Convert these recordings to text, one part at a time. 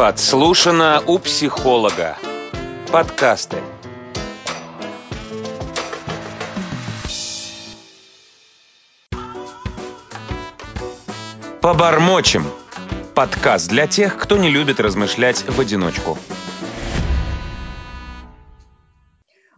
Подслушано у психолога. Подкасты. Побормочем. Подкаст для тех, кто не любит размышлять в одиночку.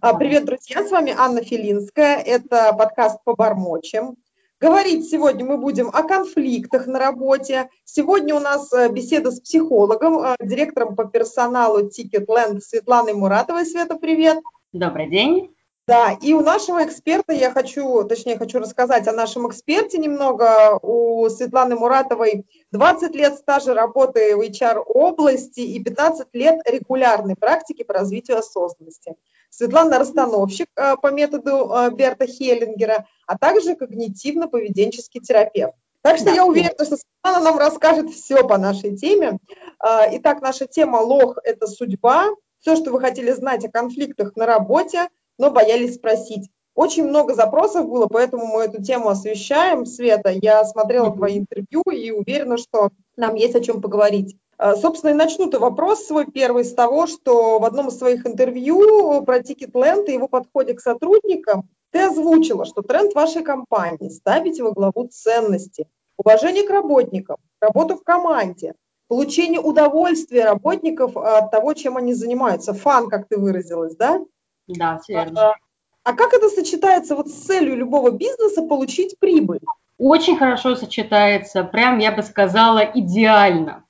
А, привет, друзья, с вами Анна Филинская. Это подкаст «Побормочем». Говорить сегодня мы будем о конфликтах на работе. Сегодня у нас э, беседа с психологом, э, директором по персоналу Ticketland Светланой Муратовой. Света, привет. Добрый день. Да, и у нашего эксперта я хочу, точнее, хочу рассказать о нашем эксперте немного. У Светланы Муратовой 20 лет стажа работы в HR-области и 15 лет регулярной практики по развитию осознанности. Светлана расстановщик э, по методу Берта Хеллингера, а также когнитивно-поведенческий терапевт. Так что да. я уверена, что Светлана нам расскажет все по нашей теме. Э, итак, наша тема «Лох – это судьба». Все, что вы хотели знать о конфликтах на работе, но боялись спросить. Очень много запросов было, поэтому мы эту тему освещаем. Света, я смотрела твои интервью и уверена, что нам есть о чем поговорить. А, собственно, и начну-то вопрос свой первый с того, что в одном из своих интервью про Ticketland и его подходе к сотрудникам ты озвучила, что тренд вашей компании – ставить во главу ценности, уважение к работникам, работу в команде, получение удовольствия работников от того, чем они занимаются. Фан, как ты выразилась, да? Да, верно. А, а как это сочетается вот с целью любого бизнеса получить прибыль? Очень хорошо сочетается, прям я бы сказала идеально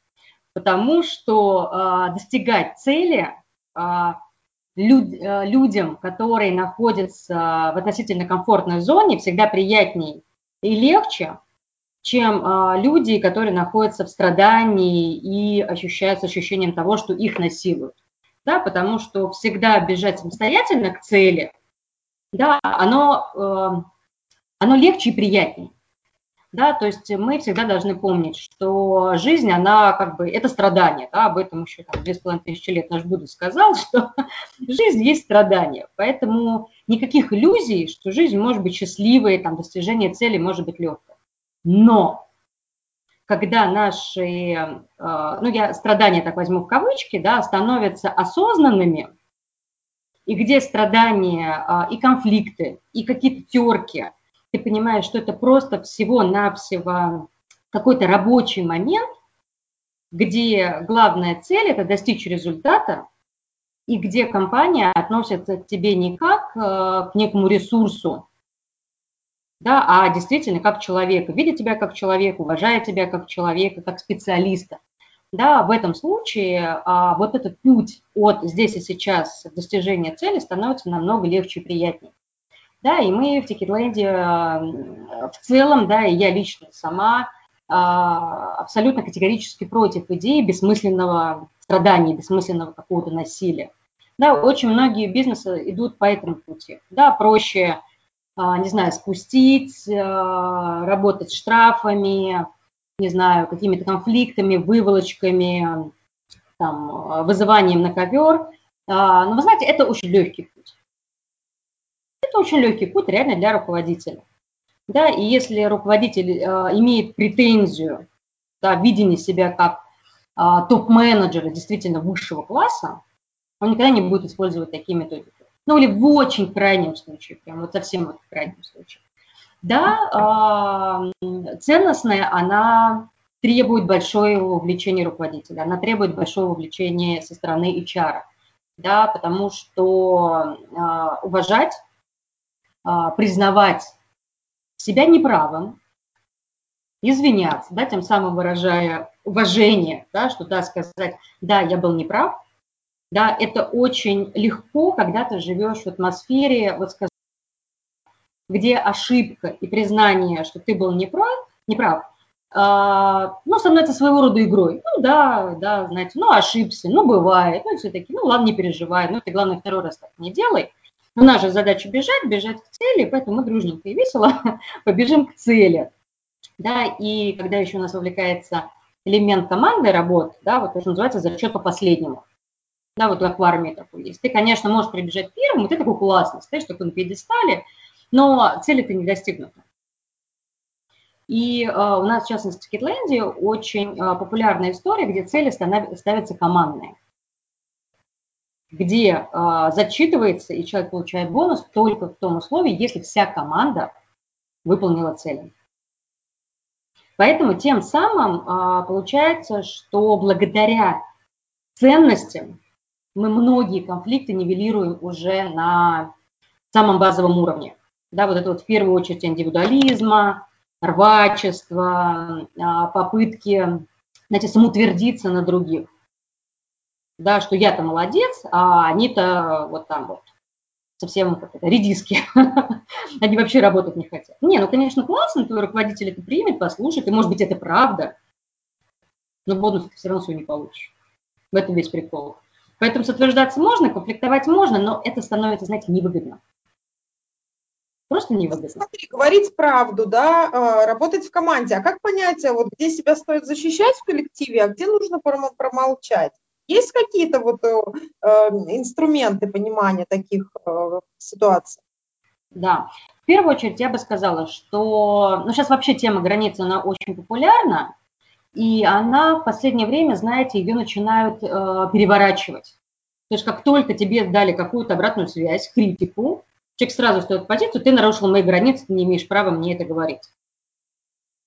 потому что э, достигать цели э, люд, э, людям, которые находятся в относительно комфортной зоне, всегда приятнее и легче, чем э, люди, которые находятся в страдании и ощущают с ощущением того, что их насилуют. Да, потому что всегда бежать самостоятельно к цели, да, оно, э, оно легче и приятнее. Да, то есть мы всегда должны помнить, что жизнь, она как бы, это страдание, да, об этом еще там, две с половиной тысячи лет наш Будда сказал, что жизнь есть страдание, поэтому никаких иллюзий, что жизнь может быть счастливой, там, достижение цели может быть легкой. Но когда наши, э, ну, я страдания так возьму в кавычки, да, становятся осознанными, и где страдания э, и конфликты, и какие-то терки – ты понимаешь, что это просто всего-навсего какой-то рабочий момент, где главная цель – это достичь результата, и где компания относится к тебе не как э, к некому ресурсу, да, а действительно как человека, видит тебя как человека, уважает тебя как человека, как специалиста. Да, в этом случае а, вот этот путь от здесь и сейчас достижения цели становится намного легче и приятнее. Да, и мы в Тикетленде в целом, да, и я лично сама а, абсолютно категорически против идеи бессмысленного страдания, бессмысленного какого-то насилия. Да, очень многие бизнесы идут по этому пути. Да, проще, а, не знаю, спустить, работать штрафами, не знаю, какими-то конфликтами, выволочками, там, вызыванием на ковер. Но вы знаете, это очень легкий. Это очень легкий путь реально для руководителя. Да, и если руководитель э, имеет претензию, да, видение себя как э, топ-менеджера действительно высшего класса, он никогда не будет использовать такие методики. Ну или в очень крайнем случае, прям вот совсем вот в крайнем случае. Да, э, ценностная, она требует большое вовлечения руководителя, она требует большого вовлечения со стороны HR, да, потому что э, уважать признавать себя неправым, извиняться, да, тем самым выражая уважение, да, что да, сказать, да, я был неправ, да, это очень легко, когда ты живешь в атмосфере, вот сказать, где ошибка и признание, что ты был неправ, неправ, э, ну, становится своего рода игрой. Ну, да, да, знаете, ну, ошибся, ну, бывает, ну, все-таки, ну, ладно, не переживай, ну, ты, главное, второй раз так не делай – нас же задача бежать, бежать к цели, поэтому мы дружненько и весело побежим к цели. Да, и когда еще у нас вовлекается элемент команды работы, да, вот это называется зачет по последнему. Да, вот как в армии такой есть. Ты, конечно, можешь прибежать первым, и ты такой классный, стоишь такой на пьедестале, но цели ты не достигнута. И э, у нас, в частности, в Китландии очень э, популярная история, где цели ставятся командные, где э, зачитывается и человек получает бонус только в том условии, если вся команда выполнила цели. Поэтому тем самым получается, что благодаря ценностям мы многие конфликты нивелируем уже на самом базовом уровне. Да, вот это вот в первую очередь индивидуализма, рвачества, попытки, знаете, самоутвердиться на других. Да, что я-то молодец, а они-то вот там вот совсем как это, редиски. они вообще работать не хотят. Не, ну, конечно, классно, твой руководитель это примет, послушает, и, может быть, это правда, но бонус ты все равно свой не получишь. В этом весь прикол. Поэтому сотверждаться можно, конфликтовать можно, но это становится, знаете, невыгодно. Просто невыгодно. Смотри, говорить правду, да, а, работать в команде. А как понять, а вот где себя стоит защищать в коллективе, а где нужно промолчать? Есть какие-то вот э, э, инструменты понимания таких э, ситуаций? Да. В первую очередь я бы сказала, что ну, сейчас вообще тема границы, она очень популярна, и она в последнее время, знаете, ее начинают э, переворачивать. То есть как только тебе дали какую-то обратную связь, критику, человек сразу стоит позицию, ты нарушил мои границы, ты не имеешь права мне это говорить.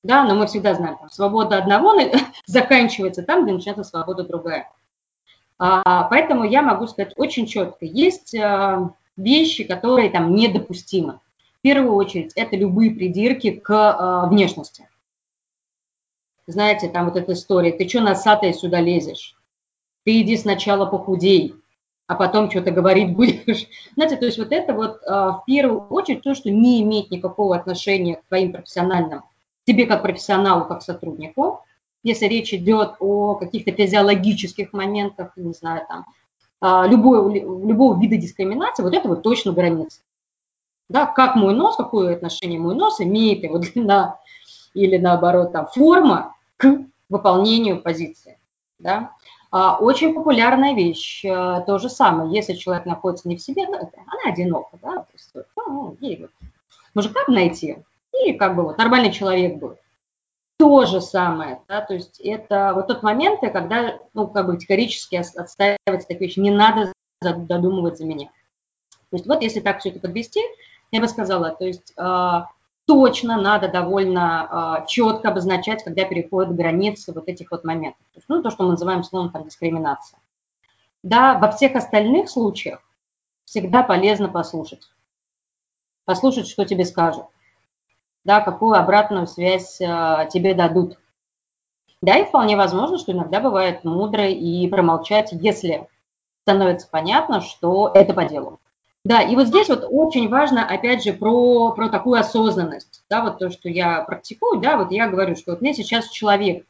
Да, но мы всегда знаем, там, свобода одного заканчивается там, где начинается свобода другая. А, поэтому я могу сказать очень четко, есть а, вещи, которые там недопустимы. В первую очередь, это любые придирки к а, внешности. Знаете, там вот эта история, ты что носатая сюда лезешь? Ты иди сначала похудей, а потом что-то говорить будешь. Знаете, то есть вот это вот в первую очередь то, что не имеет никакого отношения к твоим профессиональным, тебе как профессионалу, как сотруднику. Если речь идет о каких-то физиологических моментах, не знаю, там, а, любой, любого вида дискриминации, вот это вот точно граница. Да, как мой нос, какое отношение мой нос имеет его длина или наоборот там форма к выполнению позиции. Да? А, очень популярная вещь, э, то же самое, если человек находится не в себе, ну, она одинока, да, то есть, ну, ей вот мужика найти, и как бы вот нормальный человек будет. То же самое, да, то есть это вот тот момент, когда, ну, как бы категорически отстаивается такие вещи, не надо додумывать за меня. То есть вот если так все это подвести, я бы сказала, то есть а, точно надо довольно э, а, четко обозначать, когда переходят границы вот этих вот моментов. То, есть, ну, то, что мы называем словом там дискриминация. Да, во всех остальных случаях всегда полезно послушать. Послушать, что тебе скажут. Да, какую обратную связь э, тебе дадут. Да, и вполне возможно, что иногда бывает мудро и промолчать, если становится понятно, что это по делу. Да, и вот здесь вот очень важно, опять же, про, про такую осознанность, да, вот то, что я практикую, да, вот я говорю, что вот мне сейчас человек,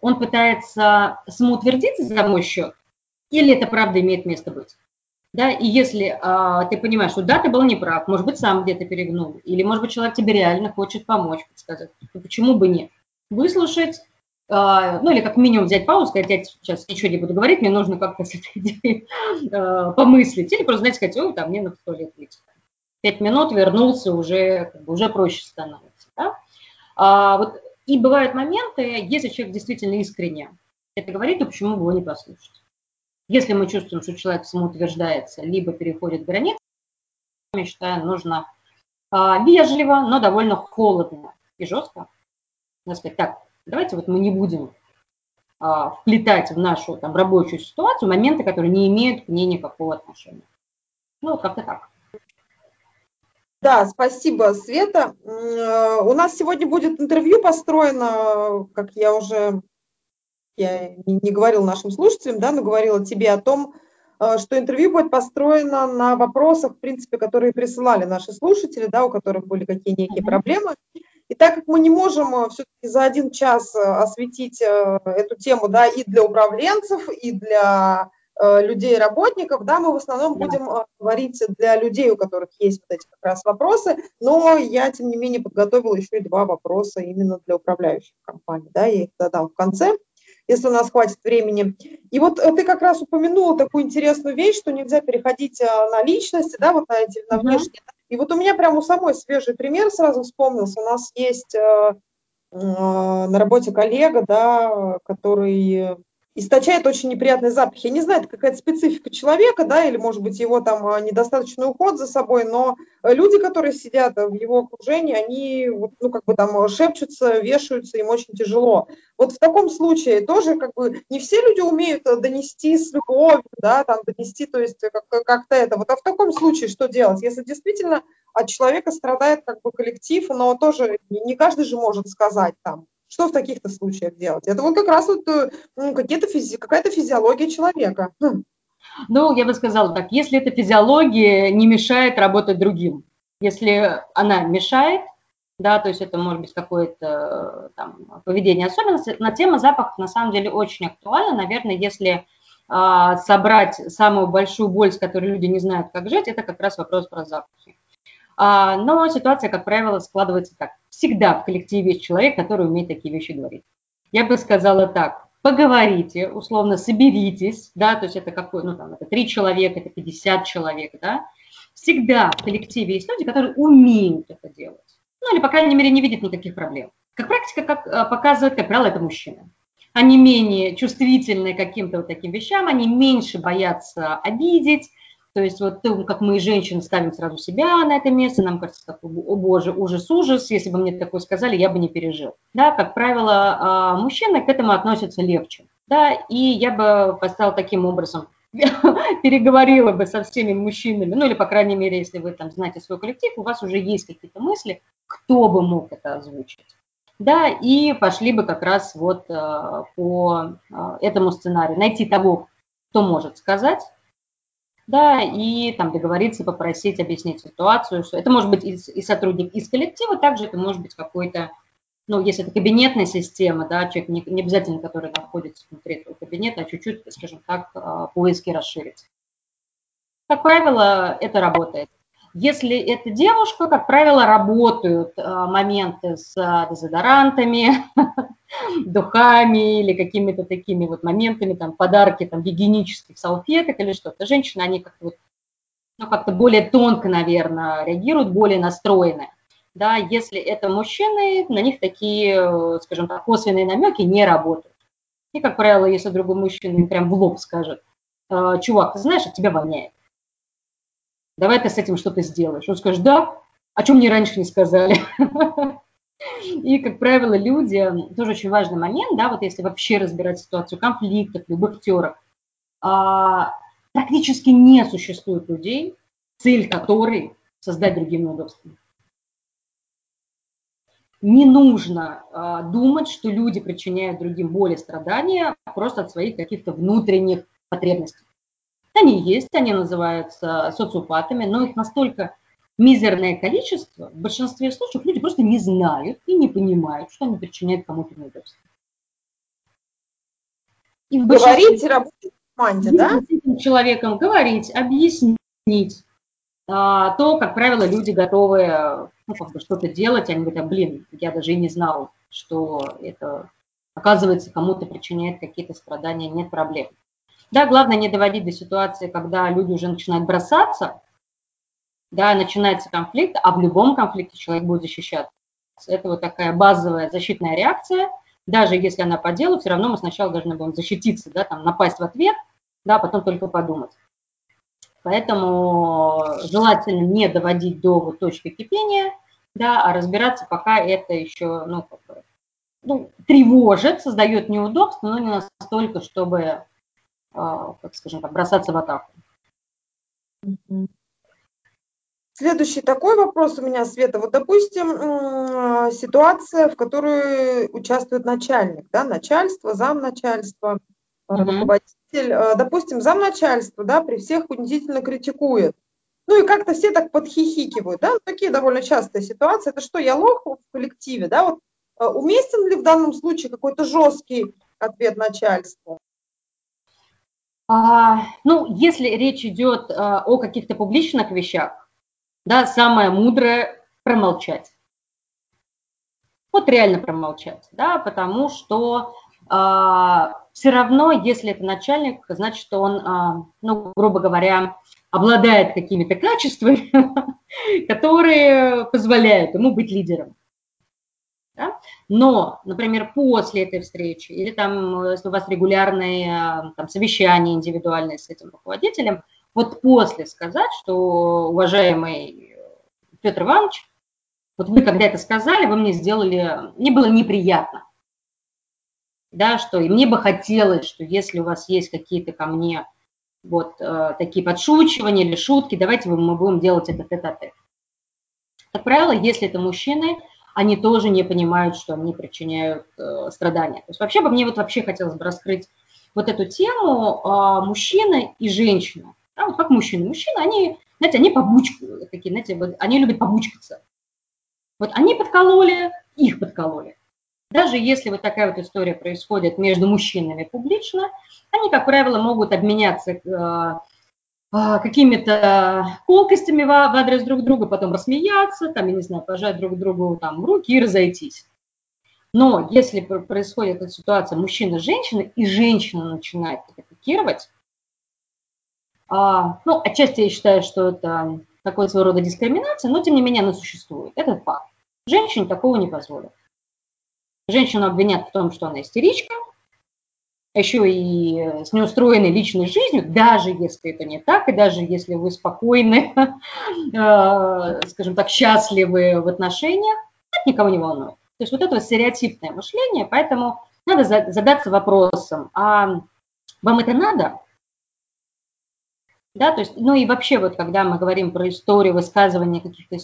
он пытается самоутвердиться за мой счет, или это правда имеет место быть? Да, и если а, ты понимаешь, что да, ты был неправ, может быть, сам где-то перегнул, или, может быть, человек тебе реально хочет помочь, сказать, то почему бы нет? Выслушать, а, ну или как минимум взять паузу, сказать, я сейчас ничего не буду говорить, мне нужно как-то с этой идеей а, помыслить. Или просто, знаете, сказать, ой, там, мне на туалет выйти. Пять минут вернулся, уже, как бы, уже проще становится. Да? А, вот, и бывают моменты, если человек действительно искренне это говорит, то почему бы его не послушать? Если мы чувствуем, что человек самоутверждается, либо переходит границы, я считаю, нужно а, вежливо, но довольно холодно и жестко сказать, так, давайте вот мы не будем а, вплетать в нашу там, рабочую ситуацию моменты, которые не имеют к ней никакого отношения. Ну, как-то так. Да, спасибо, Света. Э, у нас сегодня будет интервью построено, как я уже я не говорила нашим слушателям, да, но говорила тебе о том, э, что интервью будет построено на вопросах, в принципе, которые присылали наши слушатели, да, у которых были какие некие проблемы. И так как мы не можем э, все-таки за один час э, осветить эту тему да, и для управленцев, и для людей, работников, да, мы в основном да. будем говорить для людей, у которых есть вот эти как раз вопросы, но я, тем не менее, подготовила еще и два вопроса именно для управляющих компаний, да, я их задам в конце, если у нас хватит времени. И вот ты как раз упомянула такую интересную вещь, что нельзя переходить на личности, да, вот на эти, на внешние, и вот у меня прямо у самой свежий пример сразу вспомнился. У нас есть э, на работе коллега, да, который источает очень неприятный запах. Я не знаю, это какая-то специфика человека, да, или, может быть, его там а, недостаточный уход за собой, но люди, которые сидят в его окружении, они, ну, как бы там шепчутся, вешаются, им очень тяжело. Вот в таком случае тоже, как бы, не все люди умеют донести с любовью, да, там, донести, то есть как-то это. Вот а в таком случае что делать? Если действительно от человека страдает, как бы, коллектив, но тоже не каждый же может сказать там, что в таких-то случаях делать? Это вот как раз вот э, какие-то физи- какая-то физиология человека. Хм. Ну, я бы сказала так, если эта физиология не мешает работать другим, если она мешает, да, то есть это может быть какое-то там поведение. Особенно на тема запахов на самом деле очень актуальна. Наверное, если а, собрать самую большую боль, с которой люди не знают, как жить, это как раз вопрос про запахи. А, но ситуация, как правило, складывается так. Всегда в коллективе есть человек, который умеет такие вещи говорить. Я бы сказала так, поговорите, условно, соберитесь, да, то есть это какой, ну там, это три человека, это 50 человек, да. Всегда в коллективе есть люди, которые умеют это делать. Ну или, по крайней мере, не видят никаких проблем. Как практика как, э, показывает, как правило, это мужчины. Они менее чувствительны к каким-то вот таким вещам, они меньше боятся обидеть, то есть вот как мы, женщины, ставим сразу себя на это место, нам кажется, так, о боже, ужас, ужас, если бы мне такое сказали, я бы не пережил. Да, как правило, а, мужчины к этому относятся легче. Да, и я бы поставила таким образом, переговорила бы со всеми мужчинами, ну или, по крайней мере, если вы там знаете свой коллектив, у вас уже есть какие-то мысли, кто бы мог это озвучить. Да, и пошли бы как раз вот а, по а, этому сценарию. Найти того, кто может сказать, да, и там договориться, попросить объяснить ситуацию. Это может быть и, и сотрудник из коллектива, также это может быть какой-то, ну, если это кабинетная система, да, человек не, не обязательно, который находится внутри этого кабинета, а чуть-чуть, скажем так, а, поиски расширить. Как правило, это работает. Если это девушка, как правило, работают а, моменты с а, дезодорантами, духами или какими-то такими вот моментами, там, подарки там, гигиенических салфеток или что-то. Женщины, они как-то вот, ну, как-то более тонко, наверное, реагируют, более настроены. Да, если это мужчины, на них такие, скажем так, косвенные намеки не работают. И, как правило, если другой мужчина прям в лоб скажет, «А, чувак, ты знаешь, от тебя воняет давай ты с этим что-то сделаешь. Он скажет, да, о чем мне раньше не сказали. И, как правило, люди, тоже очень важный момент, да, вот если вообще разбирать ситуацию конфликтов, любых терок, а, практически не существует людей, цель которой создать другим неудобства. Не нужно а, думать, что люди причиняют другим боль и страдания просто от своих каких-то внутренних потребностей. Они есть, они называются социопатами, но их настолько мизерное количество, в большинстве случаев люди просто не знают и не понимают, что они причиняют кому-то неудобство. И говорить и работать в команде, да? С этим человеком говорить, объяснить, а, то, как правило, люди готовы ну, как бы что-то делать, они говорят, блин, я даже и не знал, что это, оказывается, кому-то причиняет какие-то страдания, нет проблем. Да, главное не доводить до ситуации, когда люди уже начинают бросаться, да, начинается конфликт, а в любом конфликте человек будет защищаться. Это вот такая базовая защитная реакция. Даже если она по делу, все равно мы сначала должны будем защититься, да, там, напасть в ответ, да, потом только подумать. Поэтому желательно не доводить до вот точки кипения, да, а разбираться, пока это еще, ну, ну, тревожит, создает неудобства, но не настолько, чтобы как скажем так, бросаться в атаку. Следующий такой вопрос у меня, Света. Вот, допустим, ситуация, в которой участвует начальник, да, начальство, замначальство, mm-hmm. руководитель. А, допустим, замначальство, да, при всех унизительно критикует. Ну и как-то все так подхихикивают, да, такие довольно частые ситуации. Это что, я лох в коллективе, да, вот а, уместен ли в данном случае какой-то жесткий ответ начальству? А, ну, если речь идет а, о каких-то публичных вещах, да, самое мудрое промолчать. Вот реально промолчать, да, потому что а, все равно, если это начальник, значит, что он, а, ну, грубо говоря, обладает какими-то качествами, которые позволяют ему быть лидером. Да? Но, например, после этой встречи или там, если у вас регулярные там, совещания индивидуальные с этим руководителем, вот после сказать, что, уважаемый Петр Иванович, вот вы когда это сказали, вы мне сделали, мне было неприятно. Да, что и мне бы хотелось, что если у вас есть какие-то ко мне вот э, такие подшучивания или шутки, давайте мы будем делать это тет-а-тет. Как правило, если это мужчины, они тоже не понимают, что они причиняют э, страдания. То есть вообще бы мне вот вообще хотелось бы раскрыть вот эту тему э, мужчины и женщины. Да, вот как мужчины. Мужчины, они, знаете, они побучку, такие, знаете, вот, они любят побучкаться. Вот они подкололи, их подкололи. Даже если вот такая вот история происходит между мужчинами публично, они, как правило, могут обменяться э, какими-то колкостями в адрес друг друга, потом рассмеяться, там, я не знаю, пожать друг другу там руки и разойтись. Но если происходит эта ситуация мужчина-женщина, и женщина начинает атакировать, а, ну, отчасти я считаю, что это такой своего рода дискриминация, но тем не менее она существует. Это факт. Женщине такого не позволят. Женщину обвинят в том, что она истеричка, еще и с неустроенной личной жизнью, даже если это не так, и даже если вы спокойны, э, скажем так, счастливы в отношениях, это никого не волнует. То есть вот это стереотипное мышление, поэтому надо задаться вопросом, а вам это надо? Да, то есть, ну и вообще вот, когда мы говорим про историю высказывания каких-то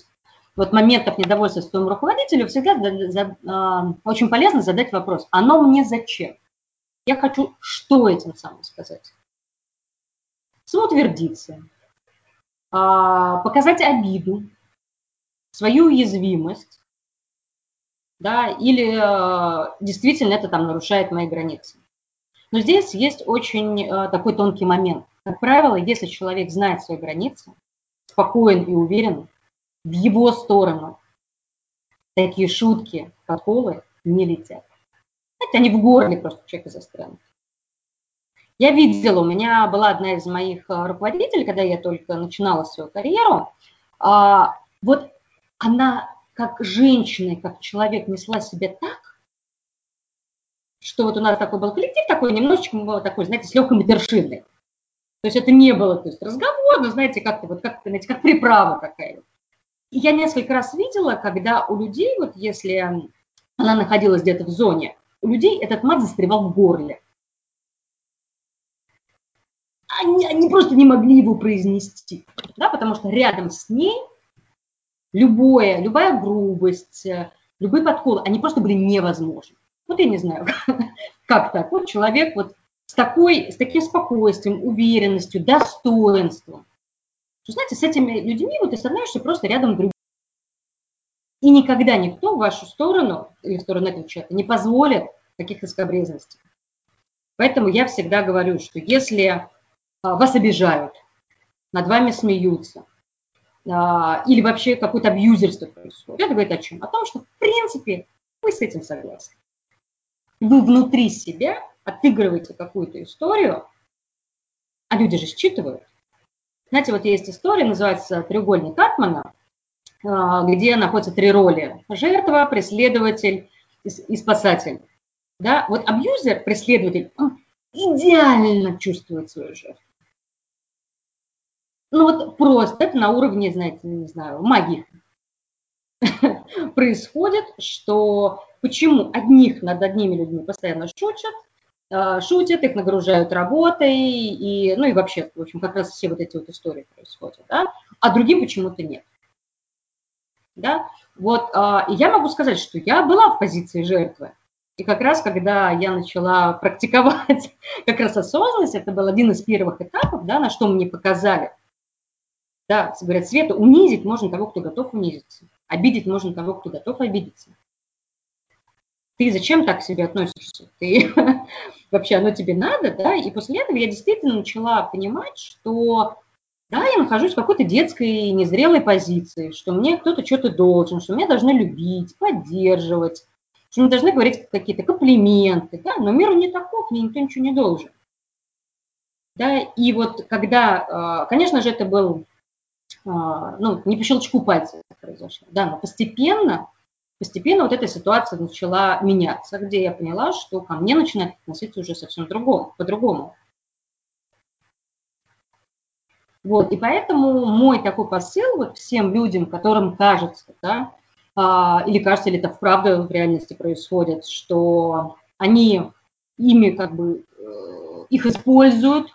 вот моментов недовольства своему руководителю, всегда за, за, э, очень полезно задать вопрос, оно мне зачем? Я хочу что этим самым сказать? Самоутвердиться, э, показать обиду, свою уязвимость, да, или э, действительно это там нарушает мои границы. Но здесь есть очень э, такой тонкий момент. Как правило, если человек знает свои границы, спокоен и уверен, в его сторону такие шутки, подколы не летят. Они в горле просто человека застрянут. Я видела, у меня была одна из моих э, руководителей, когда я только начинала свою карьеру, а, вот она как женщина, как человек несла себя так, что вот у нас такой был коллектив, такой немножечко был такой, знаете, с легкой матершиной. То есть это не было, то есть разговор, но знаете, как-то вот, как, знаете, как приправа какая-то. Я несколько раз видела, когда у людей, вот если она находилась где-то в зоне, у людей этот мат застревал в горле. Они, они просто не могли его произнести, да, потому что рядом с ней любое, любая грубость, любой подкол, они просто были невозможны. Вот я не знаю, как так. Вот человек вот с, такой, с таким спокойствием, уверенностью, достоинством. Знаете, с этими людьми вот ты становишься просто рядом друг И никогда никто в вашу сторону или в сторону этого человека не позволит каких-то скобрезностей. Поэтому я всегда говорю, что если а, вас обижают, над вами смеются, а, или вообще какое-то абьюзерство происходит, это говорит о чем? О том, что в принципе вы с этим согласны. Вы внутри себя отыгрываете какую-то историю, а люди же считывают. Знаете, вот есть история, называется «Треугольник Атмана», где находятся три роли – жертва, преследователь и спасатель. Да? Вот абьюзер, преследователь, он идеально чувствует свою жертву. Ну вот просто, это на уровне, знаете, не знаю, магии происходит, что почему одних над одними людьми постоянно шутят, а, шутят, их нагружают работой, и, ну и вообще, в общем, как раз все вот эти вот истории происходят, да, а другим почему-то нет. Да? Вот, а, и я могу сказать, что я была в позиции жертвы, и как раз, когда я начала практиковать как раз осознанность, это был один из первых этапов, да, на что мне показали. Да, говорят, Света, унизить можно того, кто готов унизиться. Обидеть можно того, кто готов обидеться ты зачем так к себе относишься? Ты вообще оно тебе надо, да? И после этого я действительно начала понимать, что да, я нахожусь в какой-то детской незрелой позиции, что мне кто-то что-то должен, что меня должны любить, поддерживать, что мне должны говорить какие-то комплименты, да, но мир не таков, мне никто ничего не должен. Да, и вот когда, а, конечно же, это был, а, ну, не по щелчку пальца произошло, да, но постепенно постепенно вот эта ситуация начала меняться, где я поняла, что ко мне начинают относиться уже совсем другому, по-другому. Вот, и поэтому мой такой посыл вот всем людям, которым кажется, да, а, или кажется, или это вправду в реальности происходит, что они ими как бы э, их используют,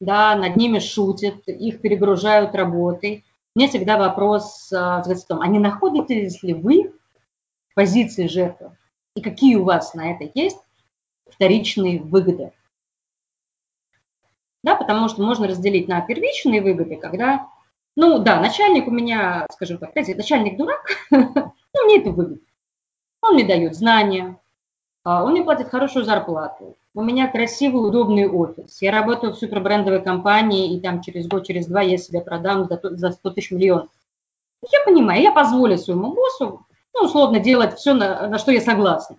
да, над ними шутят, их перегружают работой. У меня всегда вопрос а, в том, а не находитесь ли вы в позиции жертвы? И какие у вас на это есть вторичные выгоды? Да, потому что можно разделить на первичные выгоды, когда, ну да, начальник у меня, скажем так, начальник дурак, ну мне это выгодно. Он мне дает знания, а, он мне платит хорошую зарплату, у меня красивый, удобный офис. Я работаю в супербрендовой компании, и там через год, через два я себя продам за 100 тысяч миллионов. Я понимаю, я позволю своему боссу, ну, условно, делать все, на, на что я согласна.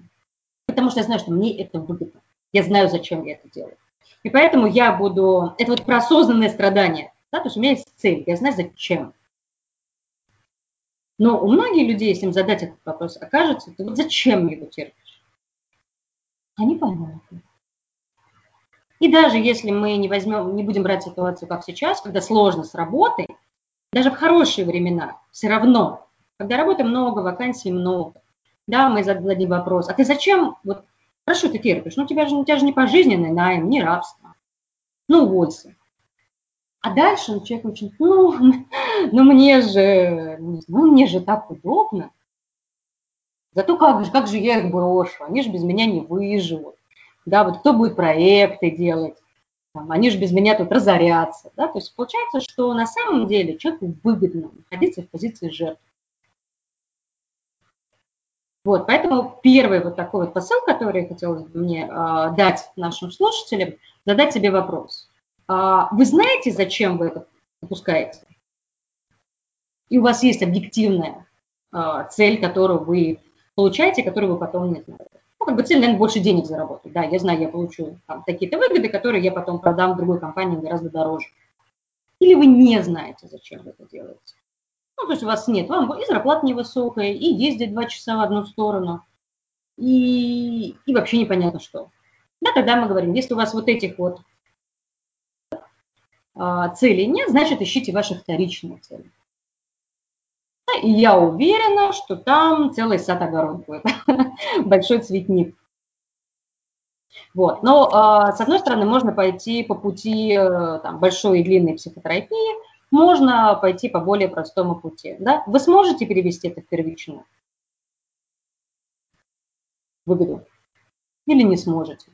Потому что я знаю, что мне это выгодно. Я знаю, зачем я это делаю. И поэтому я буду... Это вот про осознанное страдание. Да? То есть у меня есть цель, я знаю, зачем. Но у многих людей, если им задать этот вопрос, окажется, ты вот зачем его терпишь? Они поймут. И даже если мы не возьмем, не будем брать ситуацию, как сейчас, когда сложно с работой, даже в хорошие времена, все равно, когда работы много, вакансий много, да, мы зададим вопрос, а ты зачем, вот, хорошо, ты терпишь, ну, у тебя же, у тебя же не пожизненный найм, не рабство, ну, уволься. А дальше ну, человек очень, ну, ну, мне же, ну, мне же так удобно. Зато как же, как же я их брошу, они же без меня не выживут да, вот кто будет проекты делать, там, они же без меня тут разорятся, да, то есть получается, что на самом деле человеку выгодно находиться в позиции жертвы. Вот, поэтому первый вот такой вот посыл, который я хотела мне э, дать нашим слушателям, задать себе вопрос. А вы знаете, зачем вы это допускаете? И у вас есть объективная э, цель, которую вы получаете, которую вы потом не знаете ну, как бы цель, наверное, больше денег заработать. Да, я знаю, я получу там, такие-то выгоды, которые я потом продам в другой компании гораздо дороже. Или вы не знаете, зачем вы это делаете. Ну, то есть у вас нет, вам и зарплата невысокая, и ездить два часа в одну сторону, и, и вообще непонятно что. Да, тогда мы говорим, если у вас вот этих вот а, целей нет, значит, ищите ваши вторичные цели. И я уверена, что там целый сад-огород будет, большой цветник. Вот. Но, а, с одной стороны, можно пойти по пути э, там, большой и длинной психотерапии, можно пойти по более простому пути. Да? Вы сможете перевести это в первичную выгоду или не сможете.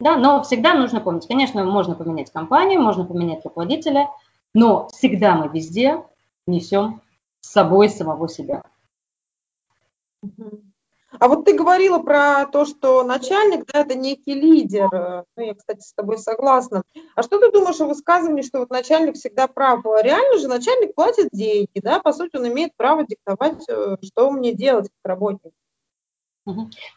Да, но всегда нужно помнить, конечно, можно поменять компанию, можно поменять руководителя, но всегда мы везде несем с собой самого себя. А вот ты говорила про то, что начальник, да, это некий лидер. Ну, я, кстати, с тобой согласна. А что ты думаешь о высказывании, что вот начальник всегда прав? Реально же начальник платит деньги, да, по сути, он имеет право диктовать, э, что мне делать как работник.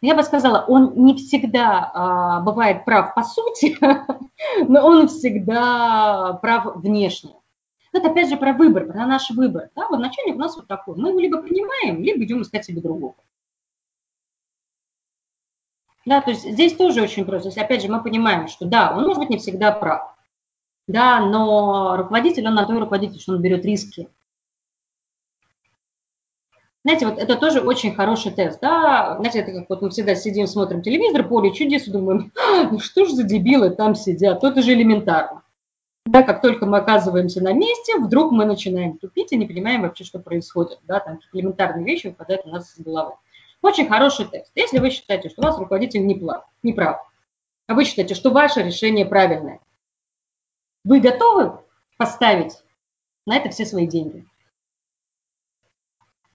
Я бы сказала, он не всегда а, бывает прав по сути, но он всегда прав внешне. Это опять же про выбор, про наш выбор. Да? Вот начальник у нас вот такой. Мы его либо принимаем, либо идем искать себе другого. Да, то есть здесь тоже очень просто. Если опять же мы понимаем, что да, он может быть не всегда прав. Да, но руководитель, он на то и руководитель, что он берет риски. Знаете, вот это тоже очень хороший тест, да, знаете, это как вот мы всегда сидим, смотрим телевизор, поле чудес, и думаем, ну что ж за дебилы там сидят, то это же элементарно. Да, как только мы оказываемся на месте, вдруг мы начинаем тупить и не понимаем вообще, что происходит. Да, там элементарные вещи выпадают у нас из головы. Очень хороший тест. Если вы считаете, что у вас руководитель не, прав, не прав, а вы считаете, что ваше решение правильное, вы готовы поставить на это все свои деньги?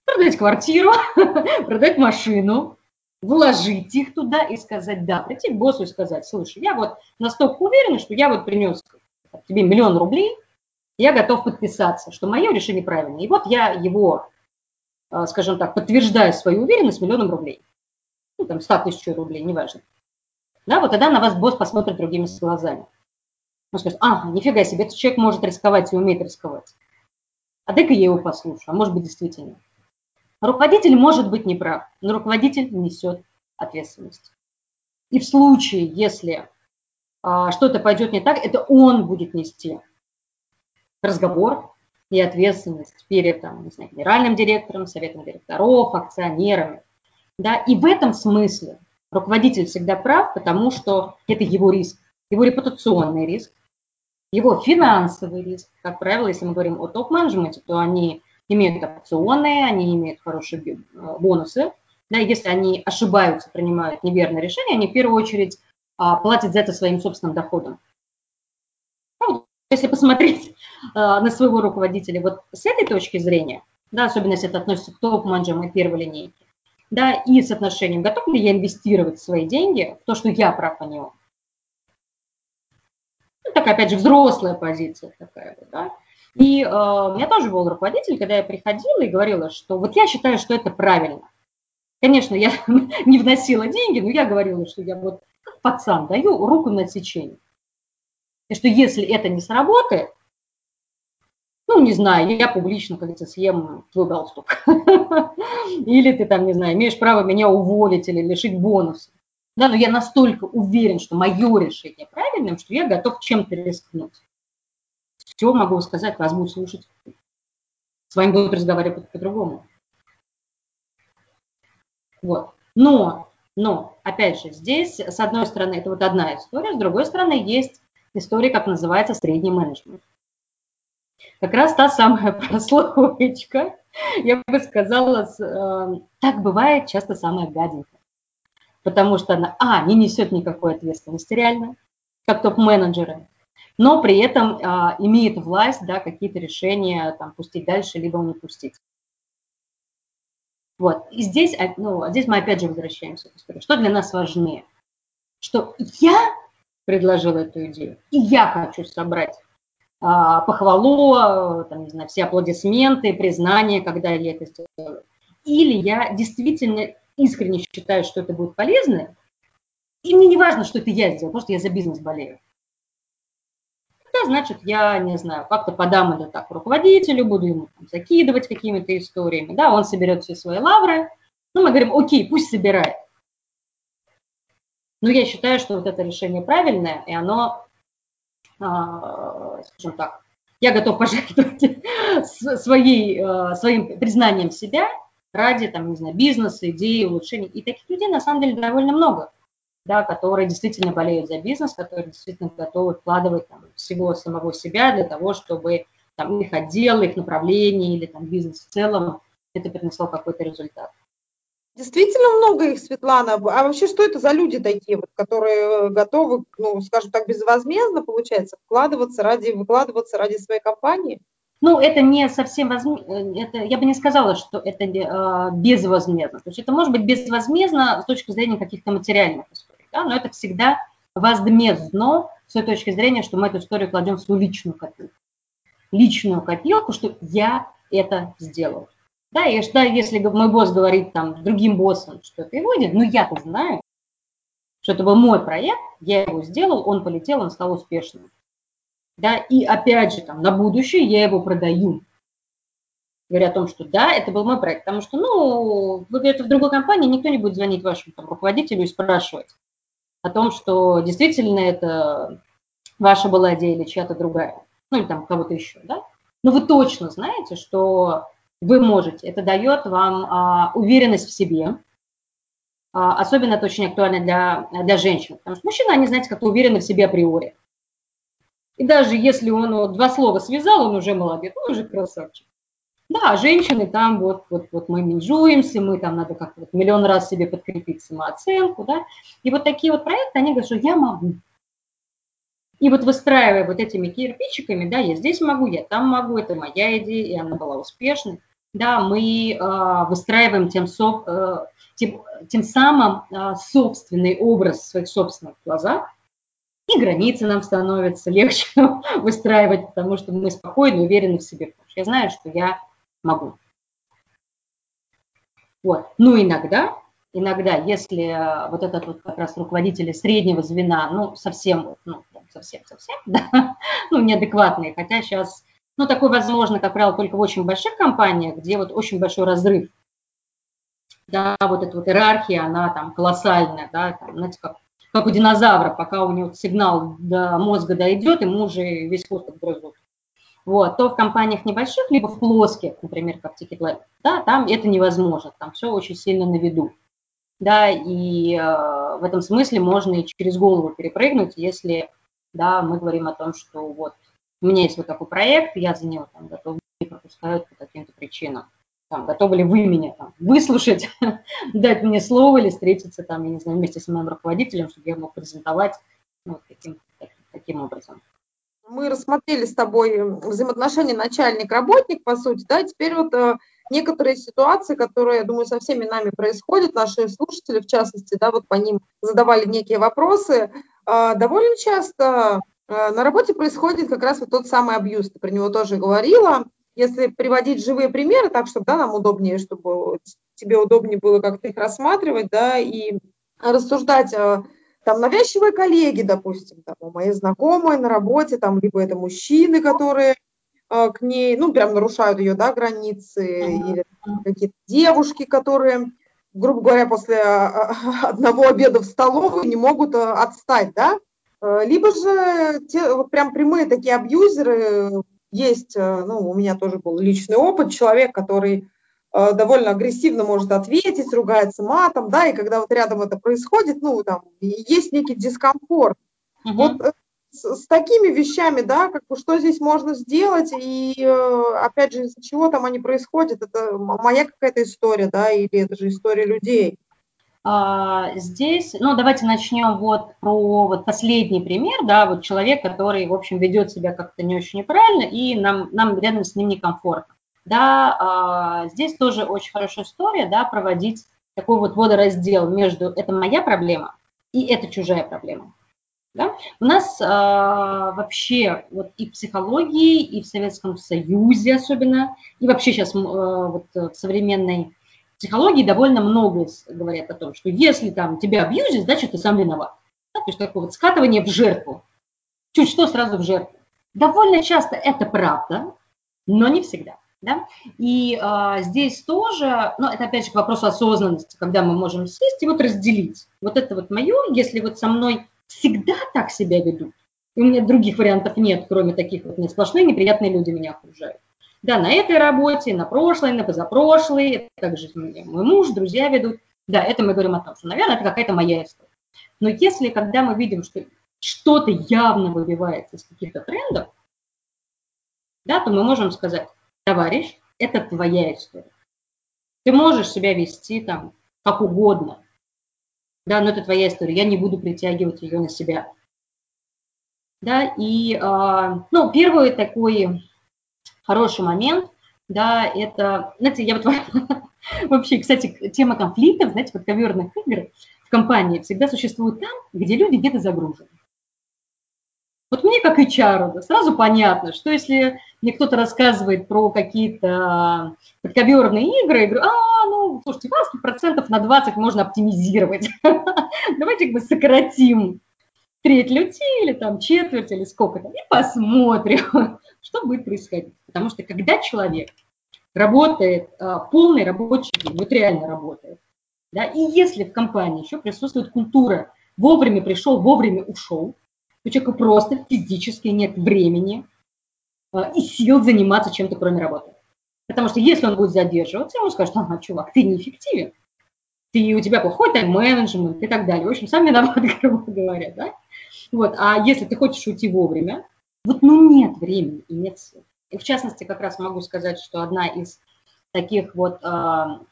Продать квартиру, продать машину, вложить их туда и сказать да, прийти к боссу и сказать, слушай, я вот настолько уверена, что я вот принес тебе миллион рублей, я готов подписаться, что мое решение правильное. И вот я его, скажем так, подтверждаю свою уверенность миллионом рублей. Ну, там, 100 тысяч рублей, неважно. Да, вот тогда на вас босс посмотрит другими глазами. Он скажет, ага, нифига себе, этот человек может рисковать и умеет рисковать. А дай-ка я его послушаю, а может быть действительно. Руководитель может быть неправ, но руководитель несет ответственность. И в случае, если а, что-то пойдет не так, это он будет нести разговор и ответственность перед там, не знаю, генеральным директором, советом директоров, акционерами. Да? И в этом смысле руководитель всегда прав, потому что это его риск, его репутационный риск, его финансовый риск. Как правило, если мы говорим о топ-менеджменте, то они имеют опционные, они имеют хорошие э, бонусы. Да, если они ошибаются, принимают неверное решение, они в первую очередь а, платят за это своим собственным доходом. Ну, если посмотреть на своего руководителя вот с этой точки зрения, да, особенно если это относится к топ-менеджерам и первой линейке, да, и с отношением, готов ли я инвестировать свои деньги в то, что я прав по нему. Ну, такая, опять же, взрослая позиция такая да. И э, у меня тоже был руководитель, когда я приходила и говорила, что вот я считаю, что это правильно. Конечно, я не вносила деньги, но я говорила, что я вот как пацан даю руку на отсечение. И что если это не сработает, ну, не знаю, я публично, как съем твой галстук. Или ты там, не знаю, имеешь право меня уволить или лишить бонуса. Да, но я настолько уверен, что мое решение правильным, что я готов чем-то рискнуть все могу сказать, вас будут слушать. С вами будут разговаривать по-другому. Вот. Но, но, опять же, здесь, с одной стороны, это вот одна история, с другой стороны, есть история, как называется, средний менеджмент. Как раз та самая прословочка, я бы сказала, э, так бывает часто самая гаденькая. Потому что она, а, не несет никакой ответственности реально, как топ-менеджеры, но при этом а, имеет власть да, какие-то решения там, пустить дальше, либо не пустить. Вот. И здесь, а, ну, здесь мы опять же возвращаемся к истории. Что для нас важнее? Что я предложила эту идею, и я хочу собрать а, похвалу, там, не знаю, все аплодисменты, признание, когда я это сделаю. Или я действительно искренне считаю, что это будет полезно, и мне не важно, что это я сделал, просто я за бизнес болею тогда, значит, я, не знаю, как-то подам это так руководителю, буду ему там, закидывать какими-то историями, да, он соберет все свои лавры, ну, мы говорим, окей, пусть собирает. Но я считаю, что вот это решение правильное, и оно, а, скажем так, я готов пожертвовать своей, а, своим признанием себя ради, там, не знаю, бизнеса, идеи, улучшений. И таких людей, на самом деле, довольно много да, которые действительно болеют за бизнес, которые действительно готовы вкладывать там, всего самого себя для того, чтобы там, их отдел, их направление или там, бизнес в целом это принесло какой-то результат. Действительно много их, Светлана. А вообще что это за люди такие, вот, которые готовы, ну, скажем так, безвозмездно, получается, вкладываться ради, выкладываться ради своей компании? Ну, это не совсем возможно, это, я бы не сказала, что это э, безвозмездно. То есть это может быть безвозмездно с точки зрения каких-то материальных историй да, но это всегда возмездно с той точки зрения, что мы эту историю кладем в свою личную копилку. Личную копилку, что я это сделал. Да, и что если мой босс говорит там другим боссам, что это его ну я-то знаю, что это был мой проект, я его сделал, он полетел, он стал успешным. Да, и опять же, там, на будущее я его продаю. Говоря о том, что да, это был мой проект, потому что, ну, вы говорите, в другой компании никто не будет звонить вашему там, руководителю и спрашивать, о том, что действительно это ваша была идея или чья-то другая, ну или там кого-то еще, да? Но вы точно знаете, что вы можете. Это дает вам а, уверенность в себе. А, особенно это очень актуально для, для женщин, потому что мужчины, они, знаете, как-то уверены в себе априори. И даже если он вот, два слова связал, он уже молодец, он уже красавчик. Да, женщины там вот, вот, вот мы менжуемся, мы там надо как-то вот миллион раз себе подкрепить самооценку, да. И вот такие вот проекты, они говорят, что я могу. И вот выстраивая вот этими кирпичиками, да, я здесь могу, я там могу, это моя идея, и она была успешной, да, мы э, выстраиваем тем, э, тем, тем самым э, собственный образ в своих собственных глазах, и границы нам становятся легче выстраивать, потому что мы спокойно, уверены в себе. Я знаю, что я могу. Вот. Ну, иногда, иногда, если вот этот вот как раз руководители среднего звена, ну, совсем, ну, совсем-совсем, да, ну, неадекватные, хотя сейчас, ну, такое возможно, как правило, только в очень больших компаниях, где вот очень большой разрыв да, вот эта вот иерархия, она там колоссальная, да, там, знаете, как, как у динозавра, пока у него сигнал до мозга дойдет, ему уже весь хвост отгрызут. Вот, то в компаниях небольших, либо в плоских, например, как Ticketline, да, там это невозможно, там все очень сильно на виду. Да, и э, в этом смысле можно и через голову перепрыгнуть, если, да, мы говорим о том, что вот у меня есть вот такой проект, я за него там готов не пропускают по каким-то причинам там, готовы ли вы меня там, выслушать, дать мне слово или встретиться там, я не знаю, вместе с моим руководителем, чтобы я мог презентовать ну, вот таким, таким, таким образом. Мы рассмотрели с тобой взаимоотношения начальник-работник, по сути, да, теперь вот э, некоторые ситуации, которые, я думаю, со всеми нами происходят, наши слушатели, в частности, да, вот по ним задавали некие вопросы, э, довольно часто на работе происходит как раз вот тот самый абьюз, ты про него тоже говорила, если приводить живые примеры, так, чтобы да, нам удобнее, чтобы тебе удобнее было как-то их рассматривать, да, и рассуждать, а, там, навязчивые коллеги, допустим, там, у моей знакомой на работе, там, либо это мужчины, которые а, к ней, ну, прям нарушают ее, да, границы, или какие-то девушки, которые, грубо говоря, после одного обеда в столовую не могут отстать, да, либо же те, вот прям прямые такие абьюзеры, есть, э, ну, у меня тоже был личный опыт, человек, который э, довольно агрессивно может ответить, ругается матом, да, и когда вот рядом это происходит, ну, там, есть некий дискомфорт. Угу. Вот э, с, с такими вещами, да, как бы что здесь можно сделать, и опять же, из-за чего там они происходят, это моя какая-то история, да, или это же история людей. А, здесь, ну, давайте начнем вот про вот последний пример, да, вот человек, который, в общем, ведет себя как-то не очень неправильно, и нам, нам рядом с ним некомфортно. Да, а, здесь тоже очень хорошая история, да, проводить такой вот водораздел между «это моя проблема» и «это чужая проблема». Да? У нас а, вообще вот и в психологии, и в Советском Союзе особенно, и вообще сейчас а, вот в современной психологии довольно много говорят о том, что если там тебя абьюзят, значит ты сам виноват. Да, то есть такое вот скатывание в жертву. Чуть что сразу в жертву. Довольно часто это правда, но не всегда. Да? И а, здесь тоже, ну, это опять же к вопросу осознанности, когда мы можем сесть и вот разделить. Вот это вот мое, если вот со мной всегда так себя ведут, и у меня других вариантов нет, кроме таких вот не сплошные неприятные люди меня окружают. Да, на этой работе, на прошлой, на позапрошлой, также мой муж, друзья ведут. Да, это мы говорим о том, что, наверное, это какая-то моя история. Но если, когда мы видим, что что-то явно выбивается из каких-то трендов, да, то мы можем сказать, товарищ, это твоя история. Ты можешь себя вести там как угодно, да, но это твоя история, я не буду притягивать ее на себя. Да, и, э, ну, первый такой хороший момент, да, это, знаете, я вот вообще, кстати, тема конфликтов, знаете, подковерных игр в компании всегда существует там, где люди где-то загружены. Вот мне как HR сразу понятно, что если мне кто-то рассказывает про какие-то подковерные игры, я говорю, а, ну, слушайте, вас процентов на 20 можно оптимизировать. Давайте как бы сократим треть людей или там четверть или сколько-то, и посмотрим, что будет происходить. Потому что когда человек работает а, полный рабочий день, вот реально работает, да, и если в компании еще присутствует культура вовремя пришел, вовремя ушел, то человеку просто физически нет времени а, и сил заниматься чем-то, кроме работы. Потому что если он будет задерживаться, ему скажут, ага, чувак, ты неэффективен, ты, у тебя плохой тайм-менеджмент и так далее. В общем, сам виноват, грубо говоря, да? Вот, а если ты хочешь уйти вовремя, вот ну нет времени и нет сил. И в частности, как раз могу сказать, что одна из таких вот, э, то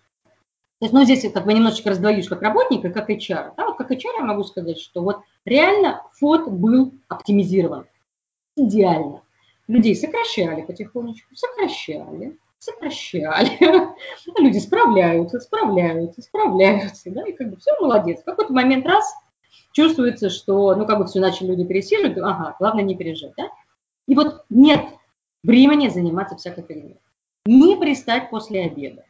есть, ну, здесь как бы немножечко раздвоюсь как работник и как HR. Да, вот как HR я могу сказать, что вот реально фот был оптимизирован идеально. Людей сокращали потихонечку, сокращали, сокращали. Люди справляются, справляются, справляются, да, и как бы все молодец. В какой-то момент раз чувствуется, что, ну, как бы все начали люди пересиживать, ага, главное не пережить, да. И вот нет времени заниматься всякой фигней. Не пристать после обеда,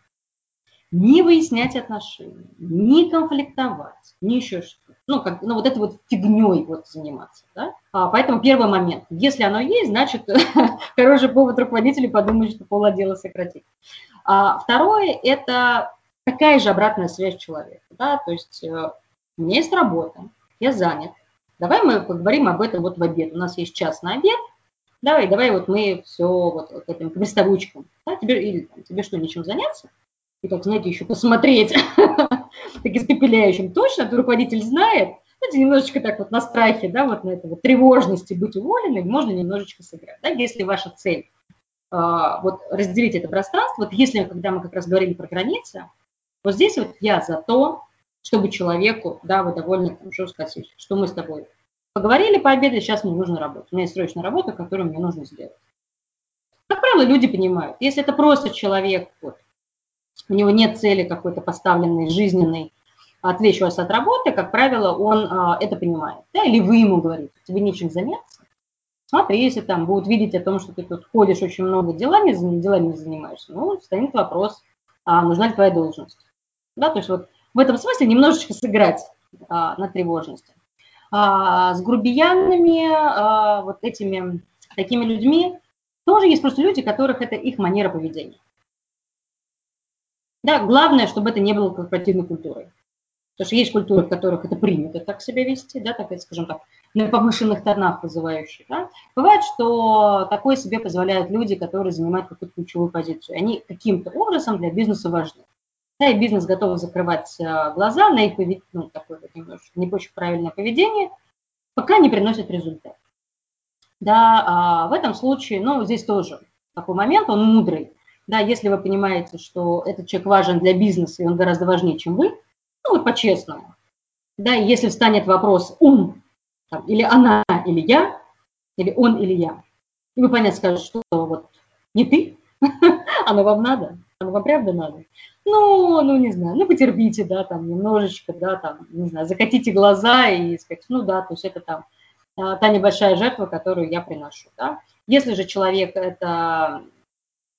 не выяснять отношения, не конфликтовать, не еще что ну, как, ну, вот это вот фигней вот заниматься, да? А, поэтому первый момент. Если оно есть, значит, хороший повод руководителю подумать, что пол отдела сократить. А, второе – это такая же обратная связь человека, да, то есть э, у меня есть работа, я занят, давай мы поговорим об этом вот в обед, у нас есть час на обед, давай, давай вот мы все вот, вот этим приставучкам, да, тебе, или там, тебе что, нечем заняться? И так, знаете, еще посмотреть, так испепеляющим, точно, руководитель знает, знаете, немножечко так вот на страхе, да, вот на этой вот тревожности быть уволенным, можно немножечко сыграть, да, если ваша цель а, вот разделить это пространство, вот если, когда мы как раз говорили про границы, вот здесь вот я за то, чтобы человеку, да, вы довольно, там, сказать, что мы с тобой поговорили, пообедали, сейчас мне нужно работать. У меня есть срочная работа, которую мне нужно сделать. Как правило, люди понимают, если это просто человек, вот, у него нет цели какой-то поставленной, жизненной, отвечу вас от работы, как правило, он а, это понимает. Да, или вы ему говорите, тебе нечем заняться. Смотри, если там будут видеть о том, что ты тут ходишь очень много делами, делами занимаешься, ну, станет вопрос, а нужна ли твоя должность. Да, то есть вот в этом смысле немножечко сыграть а, на тревожности. А, с грубиянами, а, вот этими такими людьми, тоже есть просто люди, которых это их манера поведения. Да, главное, чтобы это не было корпоративной культурой. Потому что есть культуры, в которых это принято так себя вести, да, так, скажем так, на повышенных тонах вызывающие. Да. Бывает, что такое себе позволяют люди, которые занимают какую-то ключевую позицию. Они каким-то образом для бизнеса важны. Да, и бизнес готов закрывать э, глаза на их поведение, ну, такое вот немножко не очень правильное поведение, пока не приносит результат. Да, а в этом случае, ну, здесь тоже такой момент, он мудрый. Да, если вы понимаете, что этот человек важен для бизнеса, и он гораздо важнее, чем вы, ну, вот по-честному. Да, если встанет вопрос «он», там, или «она», или «я», или «он», или «я», и вы понятно скажете, что вот не ты, оно вам надо, оно вам правда надо, ну, ну, не знаю, ну, потерпите, да, там, немножечко, да, там, не знаю, закатите глаза и сказать, ну, да, то есть это там а, та небольшая жертва, которую я приношу, да. Если же человек это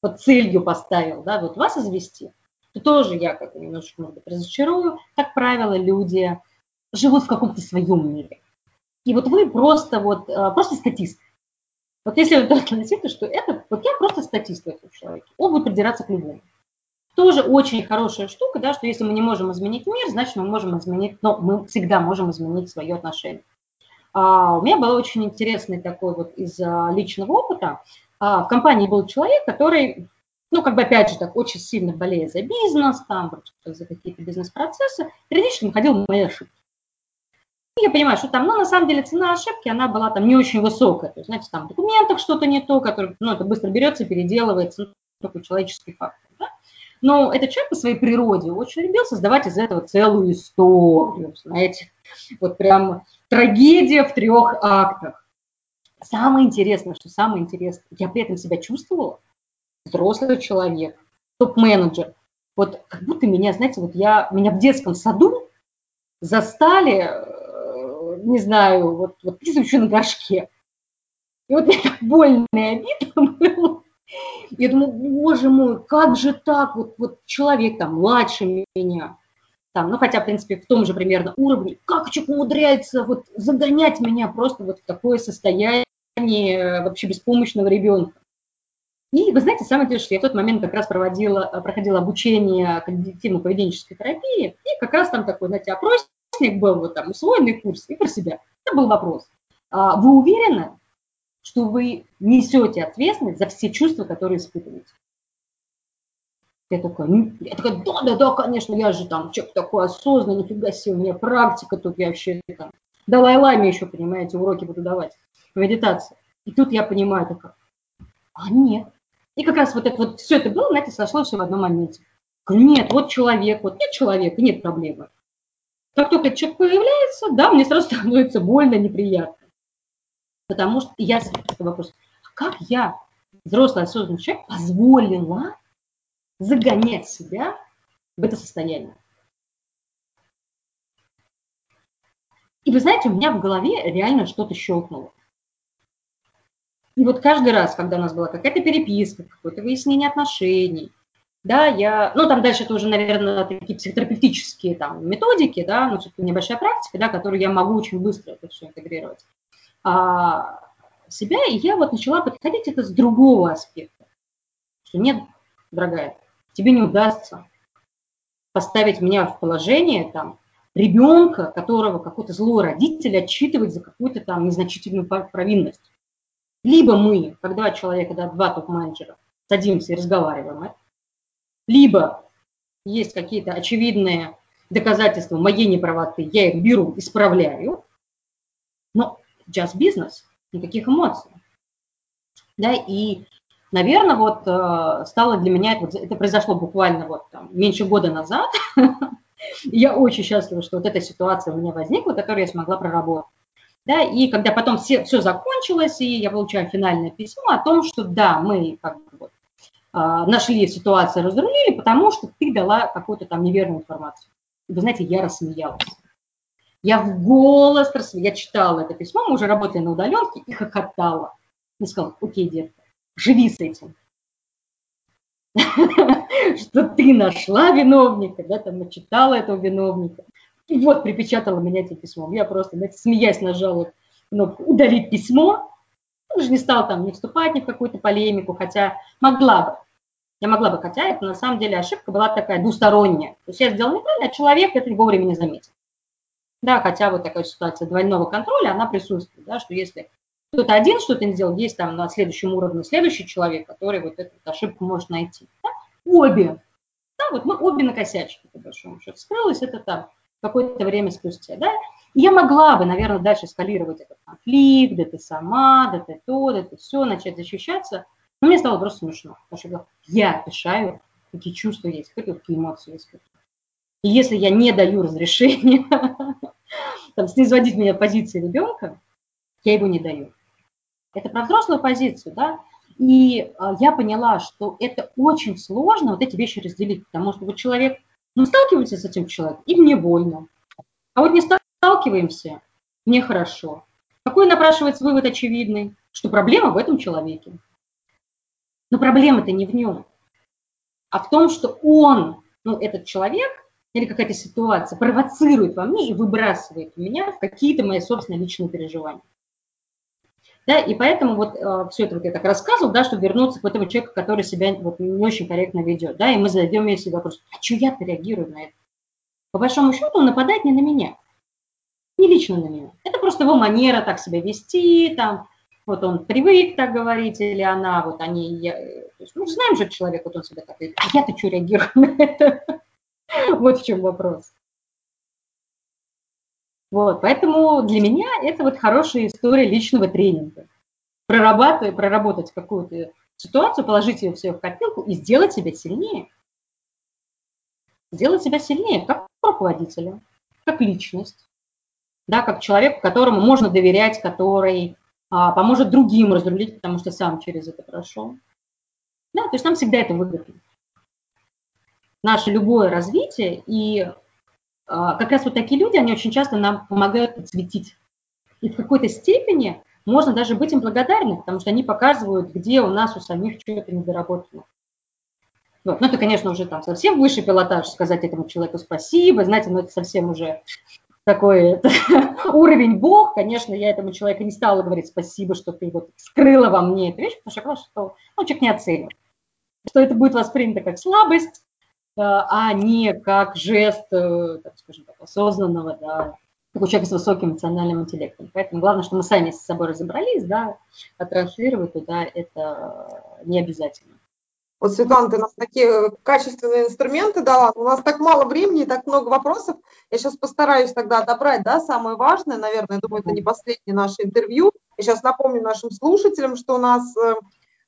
под целью поставил, да, вот вас извести, то тоже я как бы немножечко, может быть, разочарую. Как правило, люди живут в каком-то своем мире. И вот вы просто вот, а, просто статист. Вот если вы относите, что это, вот я просто статист в этом человеке, он будет придираться к любому. Тоже очень хорошая штука, да, что если мы не можем изменить мир, значит, мы можем изменить, но мы всегда можем изменить свое отношение. А, у меня был очень интересный такой вот из а, личного опыта. А, в компании был человек, который, ну, как бы, опять же, так очень сильно болеет за бизнес, там, за какие-то бизнес-процессы, периодически находил мои ошибки. И я понимаю, что там, ну, на самом деле, цена ошибки, она была там не очень высокая. То есть, знаете, там в документах что-то не то, которое, ну, это быстро берется, переделывается, ну, такой человеческий фактор. Но этот человек по своей природе очень любил создавать из этого целую историю, знаете, вот прям трагедия в трех актах. Самое интересное, что самое интересное, я при этом себя чувствовала, взрослый человек, топ-менеджер, вот как будто меня, знаете, вот я, меня в детском саду застали, э, не знаю, вот, вот еще на горшке. И вот мне так больно и обидно было. Я думаю, боже мой, как же так? Вот, вот человек там младше меня, там, ну хотя, в принципе, в том же примерно уровне, как человек умудряется вот загонять меня просто вот в такое состояние вообще беспомощного ребенка. И вы знаете, самое интересное, что я в тот момент как раз проводила, проходила обучение когнитивно-поведенческой терапии, и как раз там такой, знаете, опросник был, вот там усвоенный курс, и про себя. Это был вопрос. А вы уверены, что вы несете ответственность за все чувства, которые испытываете. Я такая, ну, я такая, да, да, да, конечно, я же там человек такой осознанный, нифига себе, у меня практика тут, я вообще там, Далай-Ламе еще, понимаете, уроки буду давать, медитации. И тут я понимаю, такая, а нет. И как раз вот это вот, все это было, знаете, сошлось все в одном моменте. Нет, вот человек, вот нет человека, нет проблемы. Как только человек появляется, да, мне сразу становится больно, неприятно. Потому что я себе вопрос, как я, взрослый осознанный человек, позволила загонять себя в это состояние? И вы знаете, у меня в голове реально что-то щелкнуло. И вот каждый раз, когда у нас была какая-то переписка, какое-то выяснение отношений, да, я, ну, там дальше это уже, наверное, такие психотерапевтические там методики, да, ну, все-таки небольшая практика, да, которую я могу очень быстро это все интегрировать себя, и я вот начала подходить это с другого аспекта. Что нет, дорогая, тебе не удастся. поставить меня в положение там, ребенка, которого какой-то злой родитель отчитывает за какую-то там незначительную провинность. Либо мы, как два человека, да, два топ-менеджера, садимся и разговариваем, либо есть какие-то очевидные доказательства моей неправоты, я их беру, исправляю, но just business, никаких эмоций. Да, и, наверное, вот э, стало для меня, вот, это произошло буквально вот там, меньше года назад, я очень счастлива, что вот эта ситуация у меня возникла, которую я смогла проработать. Да, и когда потом все, все закончилось, и я получаю финальное письмо о том, что да, мы как бы вот, а, нашли ситуацию, разрулили, потому что ты дала какую-то там неверную информацию. Вы знаете, я рассмеялась. Я в голос рассмеялась. Я читала это письмо, мы уже работали на удаленке, и хохотала. И сказала, окей, детка, живи с этим. Что ты нашла виновника, да, там начитала этого виновника. И вот припечатала меня этим письмом. Я просто, знаете, смеясь нажала кнопку «удалить письмо». Он же не стал там не вступать ни в какую-то полемику, хотя могла бы. Я могла бы, хотя это на самом деле ошибка была такая двусторонняя. То есть я сделала неправильно, а человек это вовремя не заметил. Да, хотя вот такая ситуация двойного контроля, она присутствует, да, что если кто-то один что-то не сделал, есть там на следующем уровне следующий человек, который вот эту ошибку может найти. Да? Обе. Да, вот мы обе накосячили, по большому счету. Скрылось это там какое-то время спустя, да. И я могла бы, наверное, дальше эскалировать этот конфликт, да ты сама, да ты то, да ты все, начать защищаться. Но мне стало просто смешно, потому что я решаю, какие чувства есть, какие эмоции есть. И если я не даю разрешения там, снизводить меня позиции ребенка, я его не даю. Это про взрослую позицию, да, и а, я поняла, что это очень сложно вот эти вещи разделить, потому что вот человек, ну, сталкивается с этим человеком, и мне больно. А вот не сталкиваемся, мне хорошо. Какой напрашивается вывод очевидный? Что проблема в этом человеке. Но проблема-то не в нем, а в том, что он, ну, этот человек или какая-то ситуация провоцирует во мне и выбрасывает меня в какие-то мои собственные личные переживания. Да, и поэтому вот э, все это вот я так рассказывал, да, чтобы вернуться к этому человеку, который себя вот не очень корректно ведет, да, и мы задаем себе вопрос, а что я-то реагирую на это? По большому счету он нападает не на меня, не лично на меня. Это просто его манера так себя вести, там, вот он привык так говорить, или она, вот они, я, то есть, ну, знаем же человек, вот он себя так ведет, а я-то что реагирую на это? Вот в чем вопрос. Вот, поэтому для меня это вот хорошая история личного тренинга. Прорабатывать, проработать какую-то ситуацию, положить ее все в копилку и сделать себя сильнее. Сделать себя сильнее, как руководителя, как личность, да, как человек, которому можно доверять, который а, поможет другим разрулить, потому что сам через это прошел. Да, то есть нам всегда это выгодно. Наше любое развитие и а, как раз вот такие люди, они очень часто нам помогают подсветить. И в какой-то степени можно даже быть им благодарны, потому что они показывают, где у нас у самих что-то недоработано. Вот. Ну, это, конечно, уже там совсем высший пилотаж, сказать этому человеку спасибо, знаете, но это совсем уже такой это, уровень Бог. Конечно, я этому человеку не стала говорить спасибо, что ты вот скрыла во мне эту вещь, потому что я поняла, что ну, человек не оценит. Что это будет воспринято как слабость, а не как жест, э, так скажем так, осознанного, да, такого человека с высоким эмоциональным интеллектом. Поэтому главное, что мы сами с собой разобрались, да, а транслировать туда это не обязательно. Вот, Светлана, ты нам такие качественные инструменты дала. У нас так мало времени, так много вопросов. Я сейчас постараюсь тогда отобрать, да, самое важное, наверное, я думаю, это не последнее наше интервью. Я сейчас напомню нашим слушателям, что у нас э,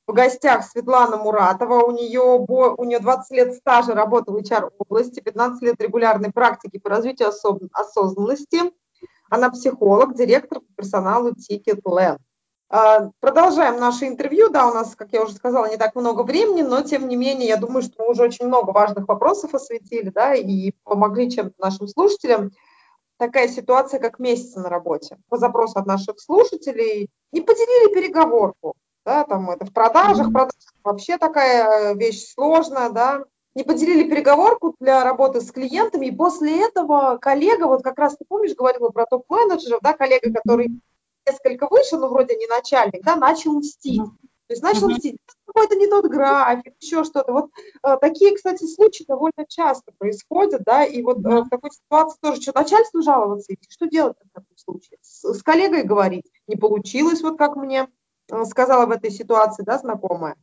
в гостях Светлана Муратова. У нее, у нее 20 лет стажа работы в HR-области, 15 лет регулярной практики по развитию осознанности. Она психолог, директор по персоналу Ticketland. А, продолжаем наше интервью. Да, у нас, как я уже сказала, не так много времени, но тем не менее, я думаю, что мы уже очень много важных вопросов осветили, да, и помогли чем-то нашим слушателям. Такая ситуация, как месяца на работе. По запросу от наших слушателей не поделили переговорку да, там это в продажах, продажах вообще такая вещь сложная, да, не поделили переговорку для работы с клиентами, и после этого коллега, вот как раз ты помнишь, говорила про топ-менеджеров, да, коллега, который несколько выше, но вроде не начальник, да, начал мстить. То есть начал мстить, какой-то не тот график, еще что-то. Вот э, такие, кстати, случаи довольно часто происходят, да, и вот э, в такой ситуации тоже что, начальству жаловаться идти, что делать в таком случае? С, с коллегой говорить, не получилось, вот как мне. э, сказала в этой ситуации, да, знакомая.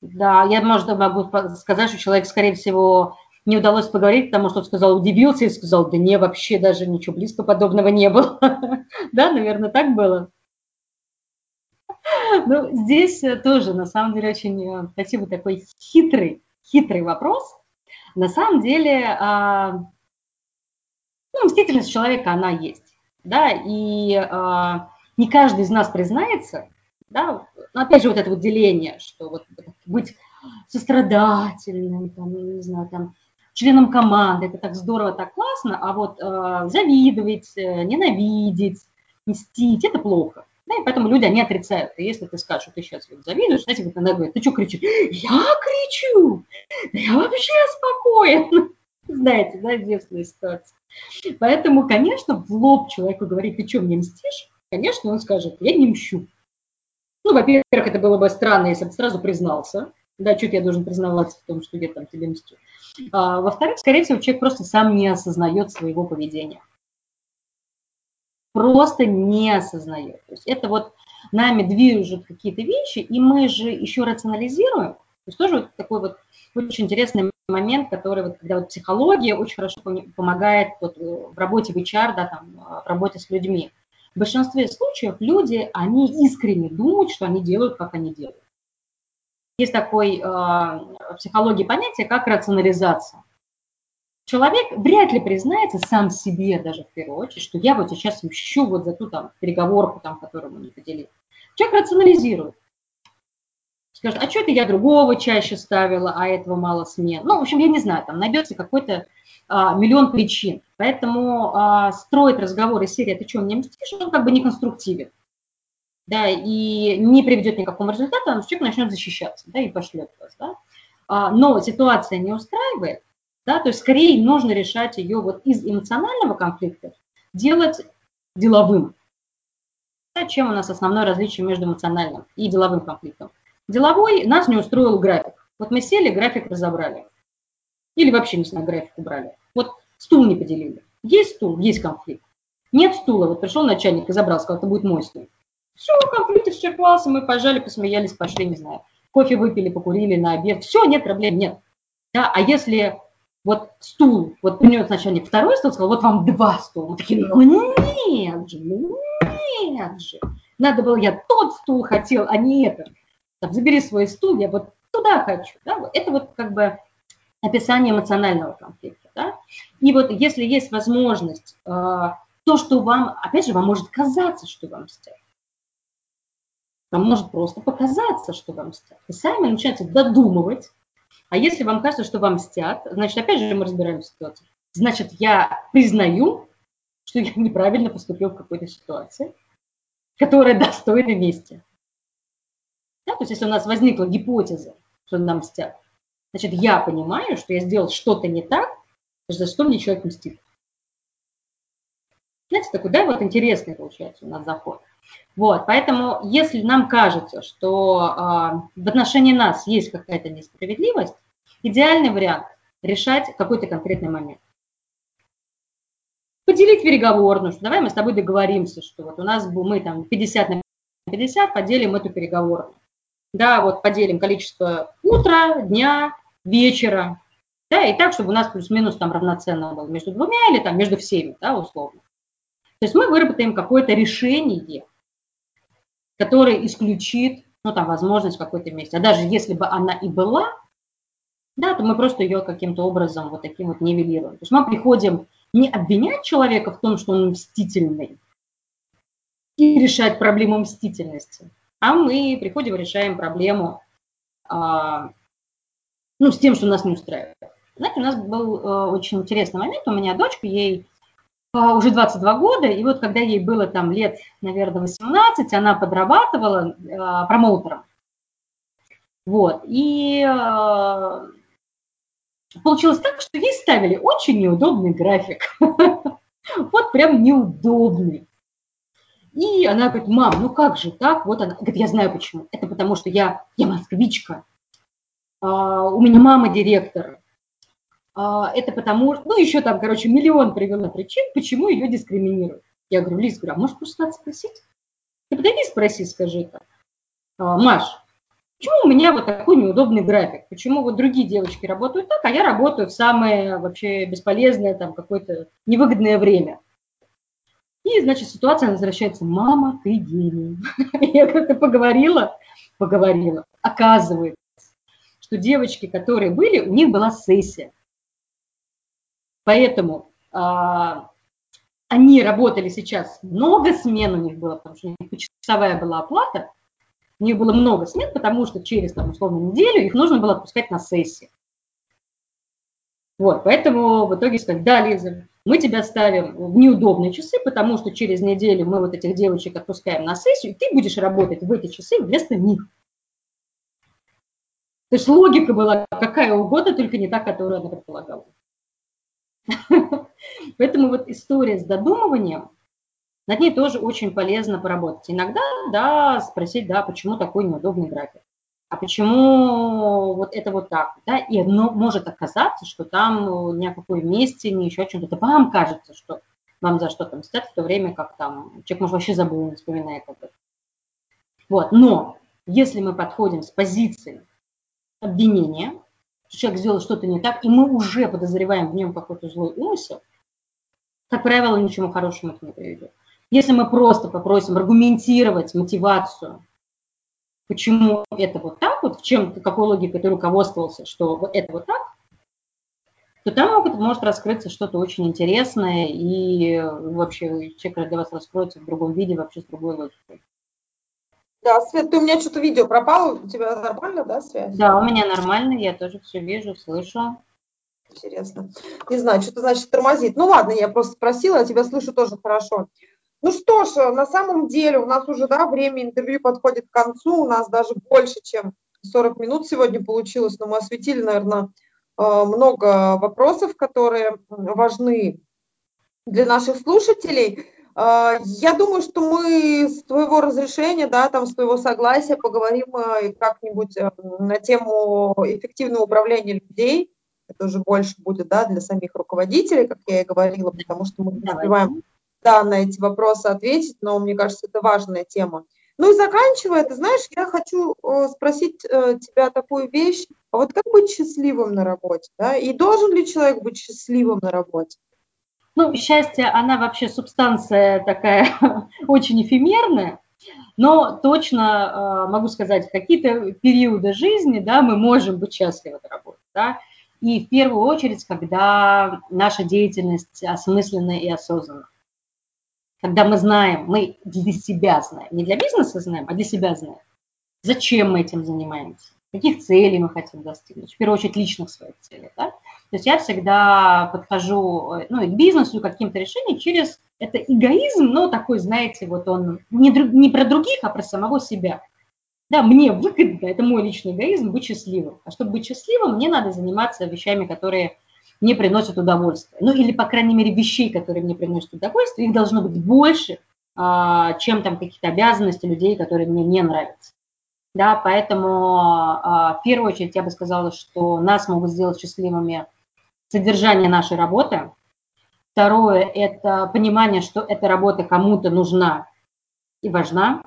Да, я, может, могу сказать, что человек, скорее всего, не удалось поговорить, потому что он сказал, удивился и сказал, да не, вообще даже ничего близко подобного не было. Да, наверное, так было. Ну, здесь э, тоже, на самом деле, очень э, спасибо, такой хитрый, хитрый вопрос. На самом деле, а, ну, мстительность человека, она есть, да, и а, не каждый из нас признается, да, но опять же вот это вот деление, что вот быть сострадательным, там, не знаю, там, членом команды, это так здорово, так классно, а вот э, завидовать, ненавидеть, мстить, это плохо. Да, и поэтому люди, они отрицают. И если ты скажешь, что ты сейчас вот завидуешь, знаете, вот она говорит, ты что кричишь? Я кричу! Да я вообще спокоен. Знаете, да, детская ситуация. Поэтому, конечно, в лоб человеку говорить, ты что, мне мстишь? Конечно, он скажет, я не мщу. Ну, во-первых, это было бы странно, если бы сразу признался. Да, что я должен признаваться в том, что я там тебе мстю. А, во-вторых, скорее всего, человек просто сам не осознает своего поведения просто не осознает. То есть это вот нами движут какие-то вещи, и мы же еще рационализируем. То есть тоже вот такой вот очень интересный момент, который вот, когда вот психология очень хорошо помогает вот в работе в HR, да, там, в работе с людьми. В большинстве случаев люди, они искренне думают, что они делают, как они делают. Есть такой э, в психологии понятие, как рационализация человек вряд ли признается сам себе даже в первую очередь, что я вот сейчас мщу вот за ту там переговорку, там, которую мы не поделили. Человек рационализирует. Скажет, а что это я другого чаще ставила, а этого мало смен. Ну, в общем, я не знаю, там найдется какой-то а, миллион причин. Поэтому а, строить разговор из серии «ты что, мне мстишь?» он как бы не конструктивен. Да, и не приведет ни к какому результату, а человек начнет защищаться, да, и пошлет вас, да. А, но ситуация не устраивает, да, то есть скорее нужно решать ее вот из эмоционального конфликта делать деловым. Да, чем у нас основное различие между эмоциональным и деловым конфликтом? Деловой нас не устроил график. Вот мы сели, график разобрали. Или вообще, не знаю, график убрали. Вот стул не поделили. Есть стул, есть конфликт. Нет стула, вот пришел начальник и забрал, сказал, это будет мой стул. Все, конфликт исчерпался, мы пожали, посмеялись, пошли, не знаю, кофе выпили, покурили на обед. Все, нет проблем, нет. Да, а если вот стул, вот принес начальник второй стул, сказал, вот вам два стула. Мы такие, ну нет же, ну нет же. Надо было, я тот стул хотел, а не этот. Так, забери свой стул, я вот туда хочу. Да? Это вот как бы описание эмоционального конфликта. Да? И вот если есть возможность, э, то, что вам, опять же, вам может казаться, что вам мстят. Вам может просто показаться, что вам мстят. И сами начинаете додумывать, а если вам кажется, что вам мстят, значит, опять же, мы разбираем ситуацию. Значит, я признаю, что я неправильно поступил в какой-то ситуации, которая достойна мести. Да, то есть, если у нас возникла гипотеза, что нам мстят, значит, я понимаю, что я сделал что-то не так, за что мне человек мстит. Знаете, такой, да, вот интересный получается у нас заход. Вот, поэтому, если нам кажется, что э, в отношении нас есть какая-то несправедливость, идеальный вариант – решать какой-то конкретный момент. Поделить переговорную, что давай мы с тобой договоримся, что вот у нас мы там 50 на 50 поделим эту переговорную. Да, вот поделим количество утра, дня, вечера, да, и так, чтобы у нас плюс-минус там равноценно было между двумя или там между всеми, да, условно. То есть мы выработаем какое-то решение, которое исключит, ну, там, возможность в какой-то месте. А даже если бы она и была, да, то мы просто ее каким-то образом вот таким вот нивелируем. То есть мы приходим не обвинять человека в том, что он мстительный, и решать проблему мстительности, а мы приходим и решаем проблему а, ну, с тем, что нас не устраивает. Знаете, у нас был э, очень интересный момент. У меня дочка, ей а, уже 22 года, и вот когда ей было там лет, наверное, 18, она подрабатывала э, промоутером. Вот, и э, получилось так, что ей ставили очень неудобный график. Вот прям неудобный. И она говорит, мам, ну как же так? Вот она говорит, я знаю почему. Это потому что я, я москвичка, а, у меня мама директор. А, это потому, ну еще там, короче, миллион привела причин, почему ее дискриминируют. Я говорю, Лиз, говорю, а можешь просто надо спросить? Ты подойди спроси, скажи это. А, Маш, почему у меня вот такой неудобный график? Почему вот другие девочки работают так, а я работаю в самое вообще бесполезное, там, какое-то невыгодное время? И, значит, ситуация возвращается, мама, ты гений. Я как-то поговорила, поговорила. Оказывается, что девочки, которые были, у них была сессия. Поэтому а, они работали сейчас, много смен у них было, потому что у них почасовая была оплата, у них было много смен, потому что через, там, условно, неделю их нужно было отпускать на сессии. Вот, поэтому в итоге сказали, да, Лиза, мы тебя ставим в неудобные часы, потому что через неделю мы вот этих девочек отпускаем на сессию, и ты будешь работать в эти часы вместо них. То есть логика была какая угодно, только не та, которую она предполагала. Поэтому вот история с додумыванием, над ней тоже очень полезно поработать. Иногда, да, спросить, да, почему такой неудобный график а почему вот это вот так, да, и ну, может оказаться, что там ни о какой месте, ни еще о чем-то, это вам кажется, что вам за что-то мстят, в то время как там человек, может, вообще забыл, не вспоминает об этом. Вот, но если мы подходим с позиции обвинения, что человек сделал что-то не так, и мы уже подозреваем в нем какой-то злой умысел, как правило, ничему хорошему это не приведет. Если мы просто попросим аргументировать мотивацию почему это вот так, вот в чем, какой логикой ты руководствовался, что это вот так, то там может, может раскрыться что-то очень интересное, и вообще человек для вас раскроется в другом виде, вообще с другой логикой. Да, Свет, ты у меня что-то видео пропало, у тебя нормально, да, связь? Да, у меня нормально, я тоже все вижу, слышу. Интересно. Не знаю, что-то значит тормозит. Ну ладно, я просто спросила, я тебя слышу тоже хорошо. Ну что ж, на самом деле у нас уже да, время интервью подходит к концу, у нас даже больше, чем 40 минут сегодня получилось, но мы осветили, наверное, э, много вопросов, которые важны для наших слушателей. Э, я думаю, что мы с твоего разрешения, да, там, с твоего согласия поговорим э, как-нибудь на тему эффективного управления людей. Это уже больше будет, да, для самих руководителей, как я и говорила, потому что мы не успеваем да, на эти вопросы ответить, но мне кажется, это важная тема. Ну и заканчивая, ты знаешь, я хочу э, спросить э, тебя такую вещь. А вот как быть счастливым на работе? Да? И должен ли человек быть счастливым на работе? Ну, счастье, она вообще субстанция такая очень эфемерная, но точно э, могу сказать, в какие-то периоды жизни да, мы можем быть счастливы на работе. Да? И в первую очередь, когда наша деятельность осмысленна и осознанна когда мы знаем, мы для себя знаем, не для бизнеса знаем, а для себя знаем, зачем мы этим занимаемся, каких целей мы хотим достигнуть, в первую очередь личных своих целей. Да? То есть я всегда подхожу ну, и к бизнесу, и к каким-то решениям через это эгоизм, но такой, знаете, вот он не, не про других, а про самого себя. Да, мне выгодно, это мой личный эгоизм, быть счастливым. А чтобы быть счастливым, мне надо заниматься вещами, которые не приносят удовольствия. Ну или, по крайней мере, вещей, которые мне приносят удовольствие, их должно быть больше, а, чем там какие-то обязанности людей, которые мне не нравятся. Да, поэтому а, в первую очередь я бы сказала, что нас могут сделать счастливыми содержание нашей работы. Второе – это понимание, что эта работа кому-то нужна и важна.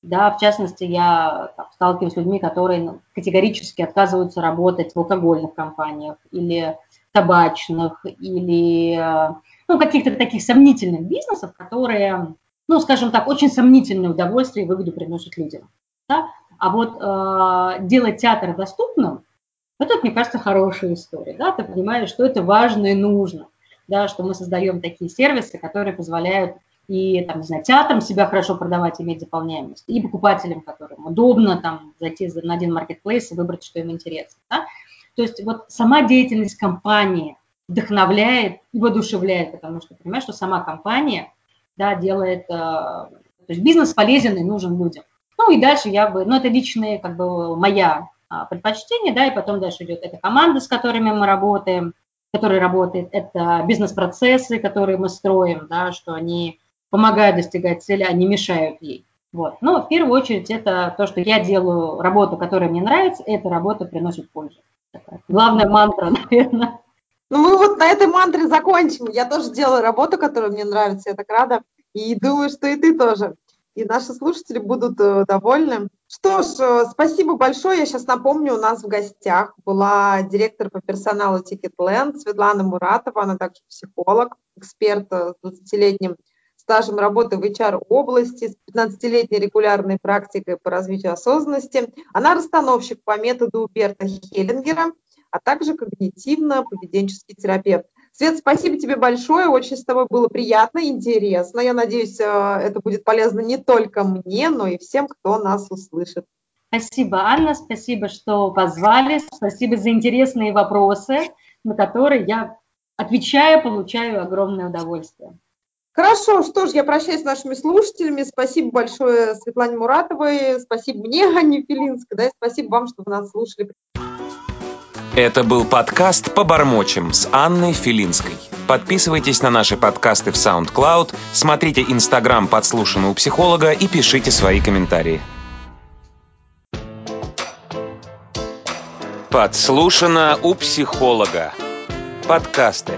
Да, в частности, я там, сталкиваюсь с людьми, которые категорически отказываются работать в алкогольных компаниях или табачных или э, ну, каких-то таких сомнительных бизнесов, которые, ну, скажем так, очень сомнительное удовольствие и выгоду приносят людям. Да? А вот э, делать театр доступным, это, мне кажется, хорошая история. Да? Ты понимаешь, что это важно и нужно, да? что мы создаем такие сервисы, которые позволяют и, там, не знаю, театрам себя хорошо продавать, иметь заполняемость, и покупателям, которым удобно там зайти на один маркетплейс и выбрать, что им интересно. Да? То есть вот сама деятельность компании вдохновляет и воодушевляет, потому что понимаешь, что сама компания да, делает, э, то есть бизнес полезен и нужен людям. Ну и дальше я бы, ну это личные, как бы моя а, предпочтение, да, и потом дальше идет это команда, с которыми мы работаем, которые работают, это бизнес-процессы, которые мы строим, да, что они помогают достигать цели, а не мешают ей. Вот. Но в первую очередь это то, что я делаю работу, которая мне нравится, эта работа приносит пользу. Главная мантра, наверное. Ну, мы вот на этой мантре закончим. Я тоже делаю работу, которая мне нравится, я так рада. И думаю, что и ты тоже. И наши слушатели будут э, довольны. Что ж, э, спасибо большое. Я сейчас напомню, у нас в гостях была директор по персоналу Ticketland Светлана Муратова. Она также психолог, эксперт э, с 20-летним стажем работы в HR-области, с 15-летней регулярной практикой по развитию осознанности. Она расстановщик по методу Берта Хеллингера, а также когнитивно-поведенческий терапевт. Свет, спасибо тебе большое, очень с тобой было приятно, интересно. Я надеюсь, э, это будет полезно не только мне, но и всем, кто нас услышит. Спасибо, Анна, спасибо, что позвали, спасибо за интересные вопросы, на которые я отвечаю, получаю огромное удовольствие. Хорошо, что ж, я прощаюсь с нашими слушателями. Спасибо большое Светлане Муратовой, спасибо мне, Анне Филинской, да, и спасибо вам, что вы нас слушали. Это был подкаст «По бормочем» с Анной Филинской. Подписывайтесь на наши подкасты в SoundCloud, смотрите Инстаграм «Подслушано у психолога» и пишите свои комментарии. «Подслушано у психолога» подкасты.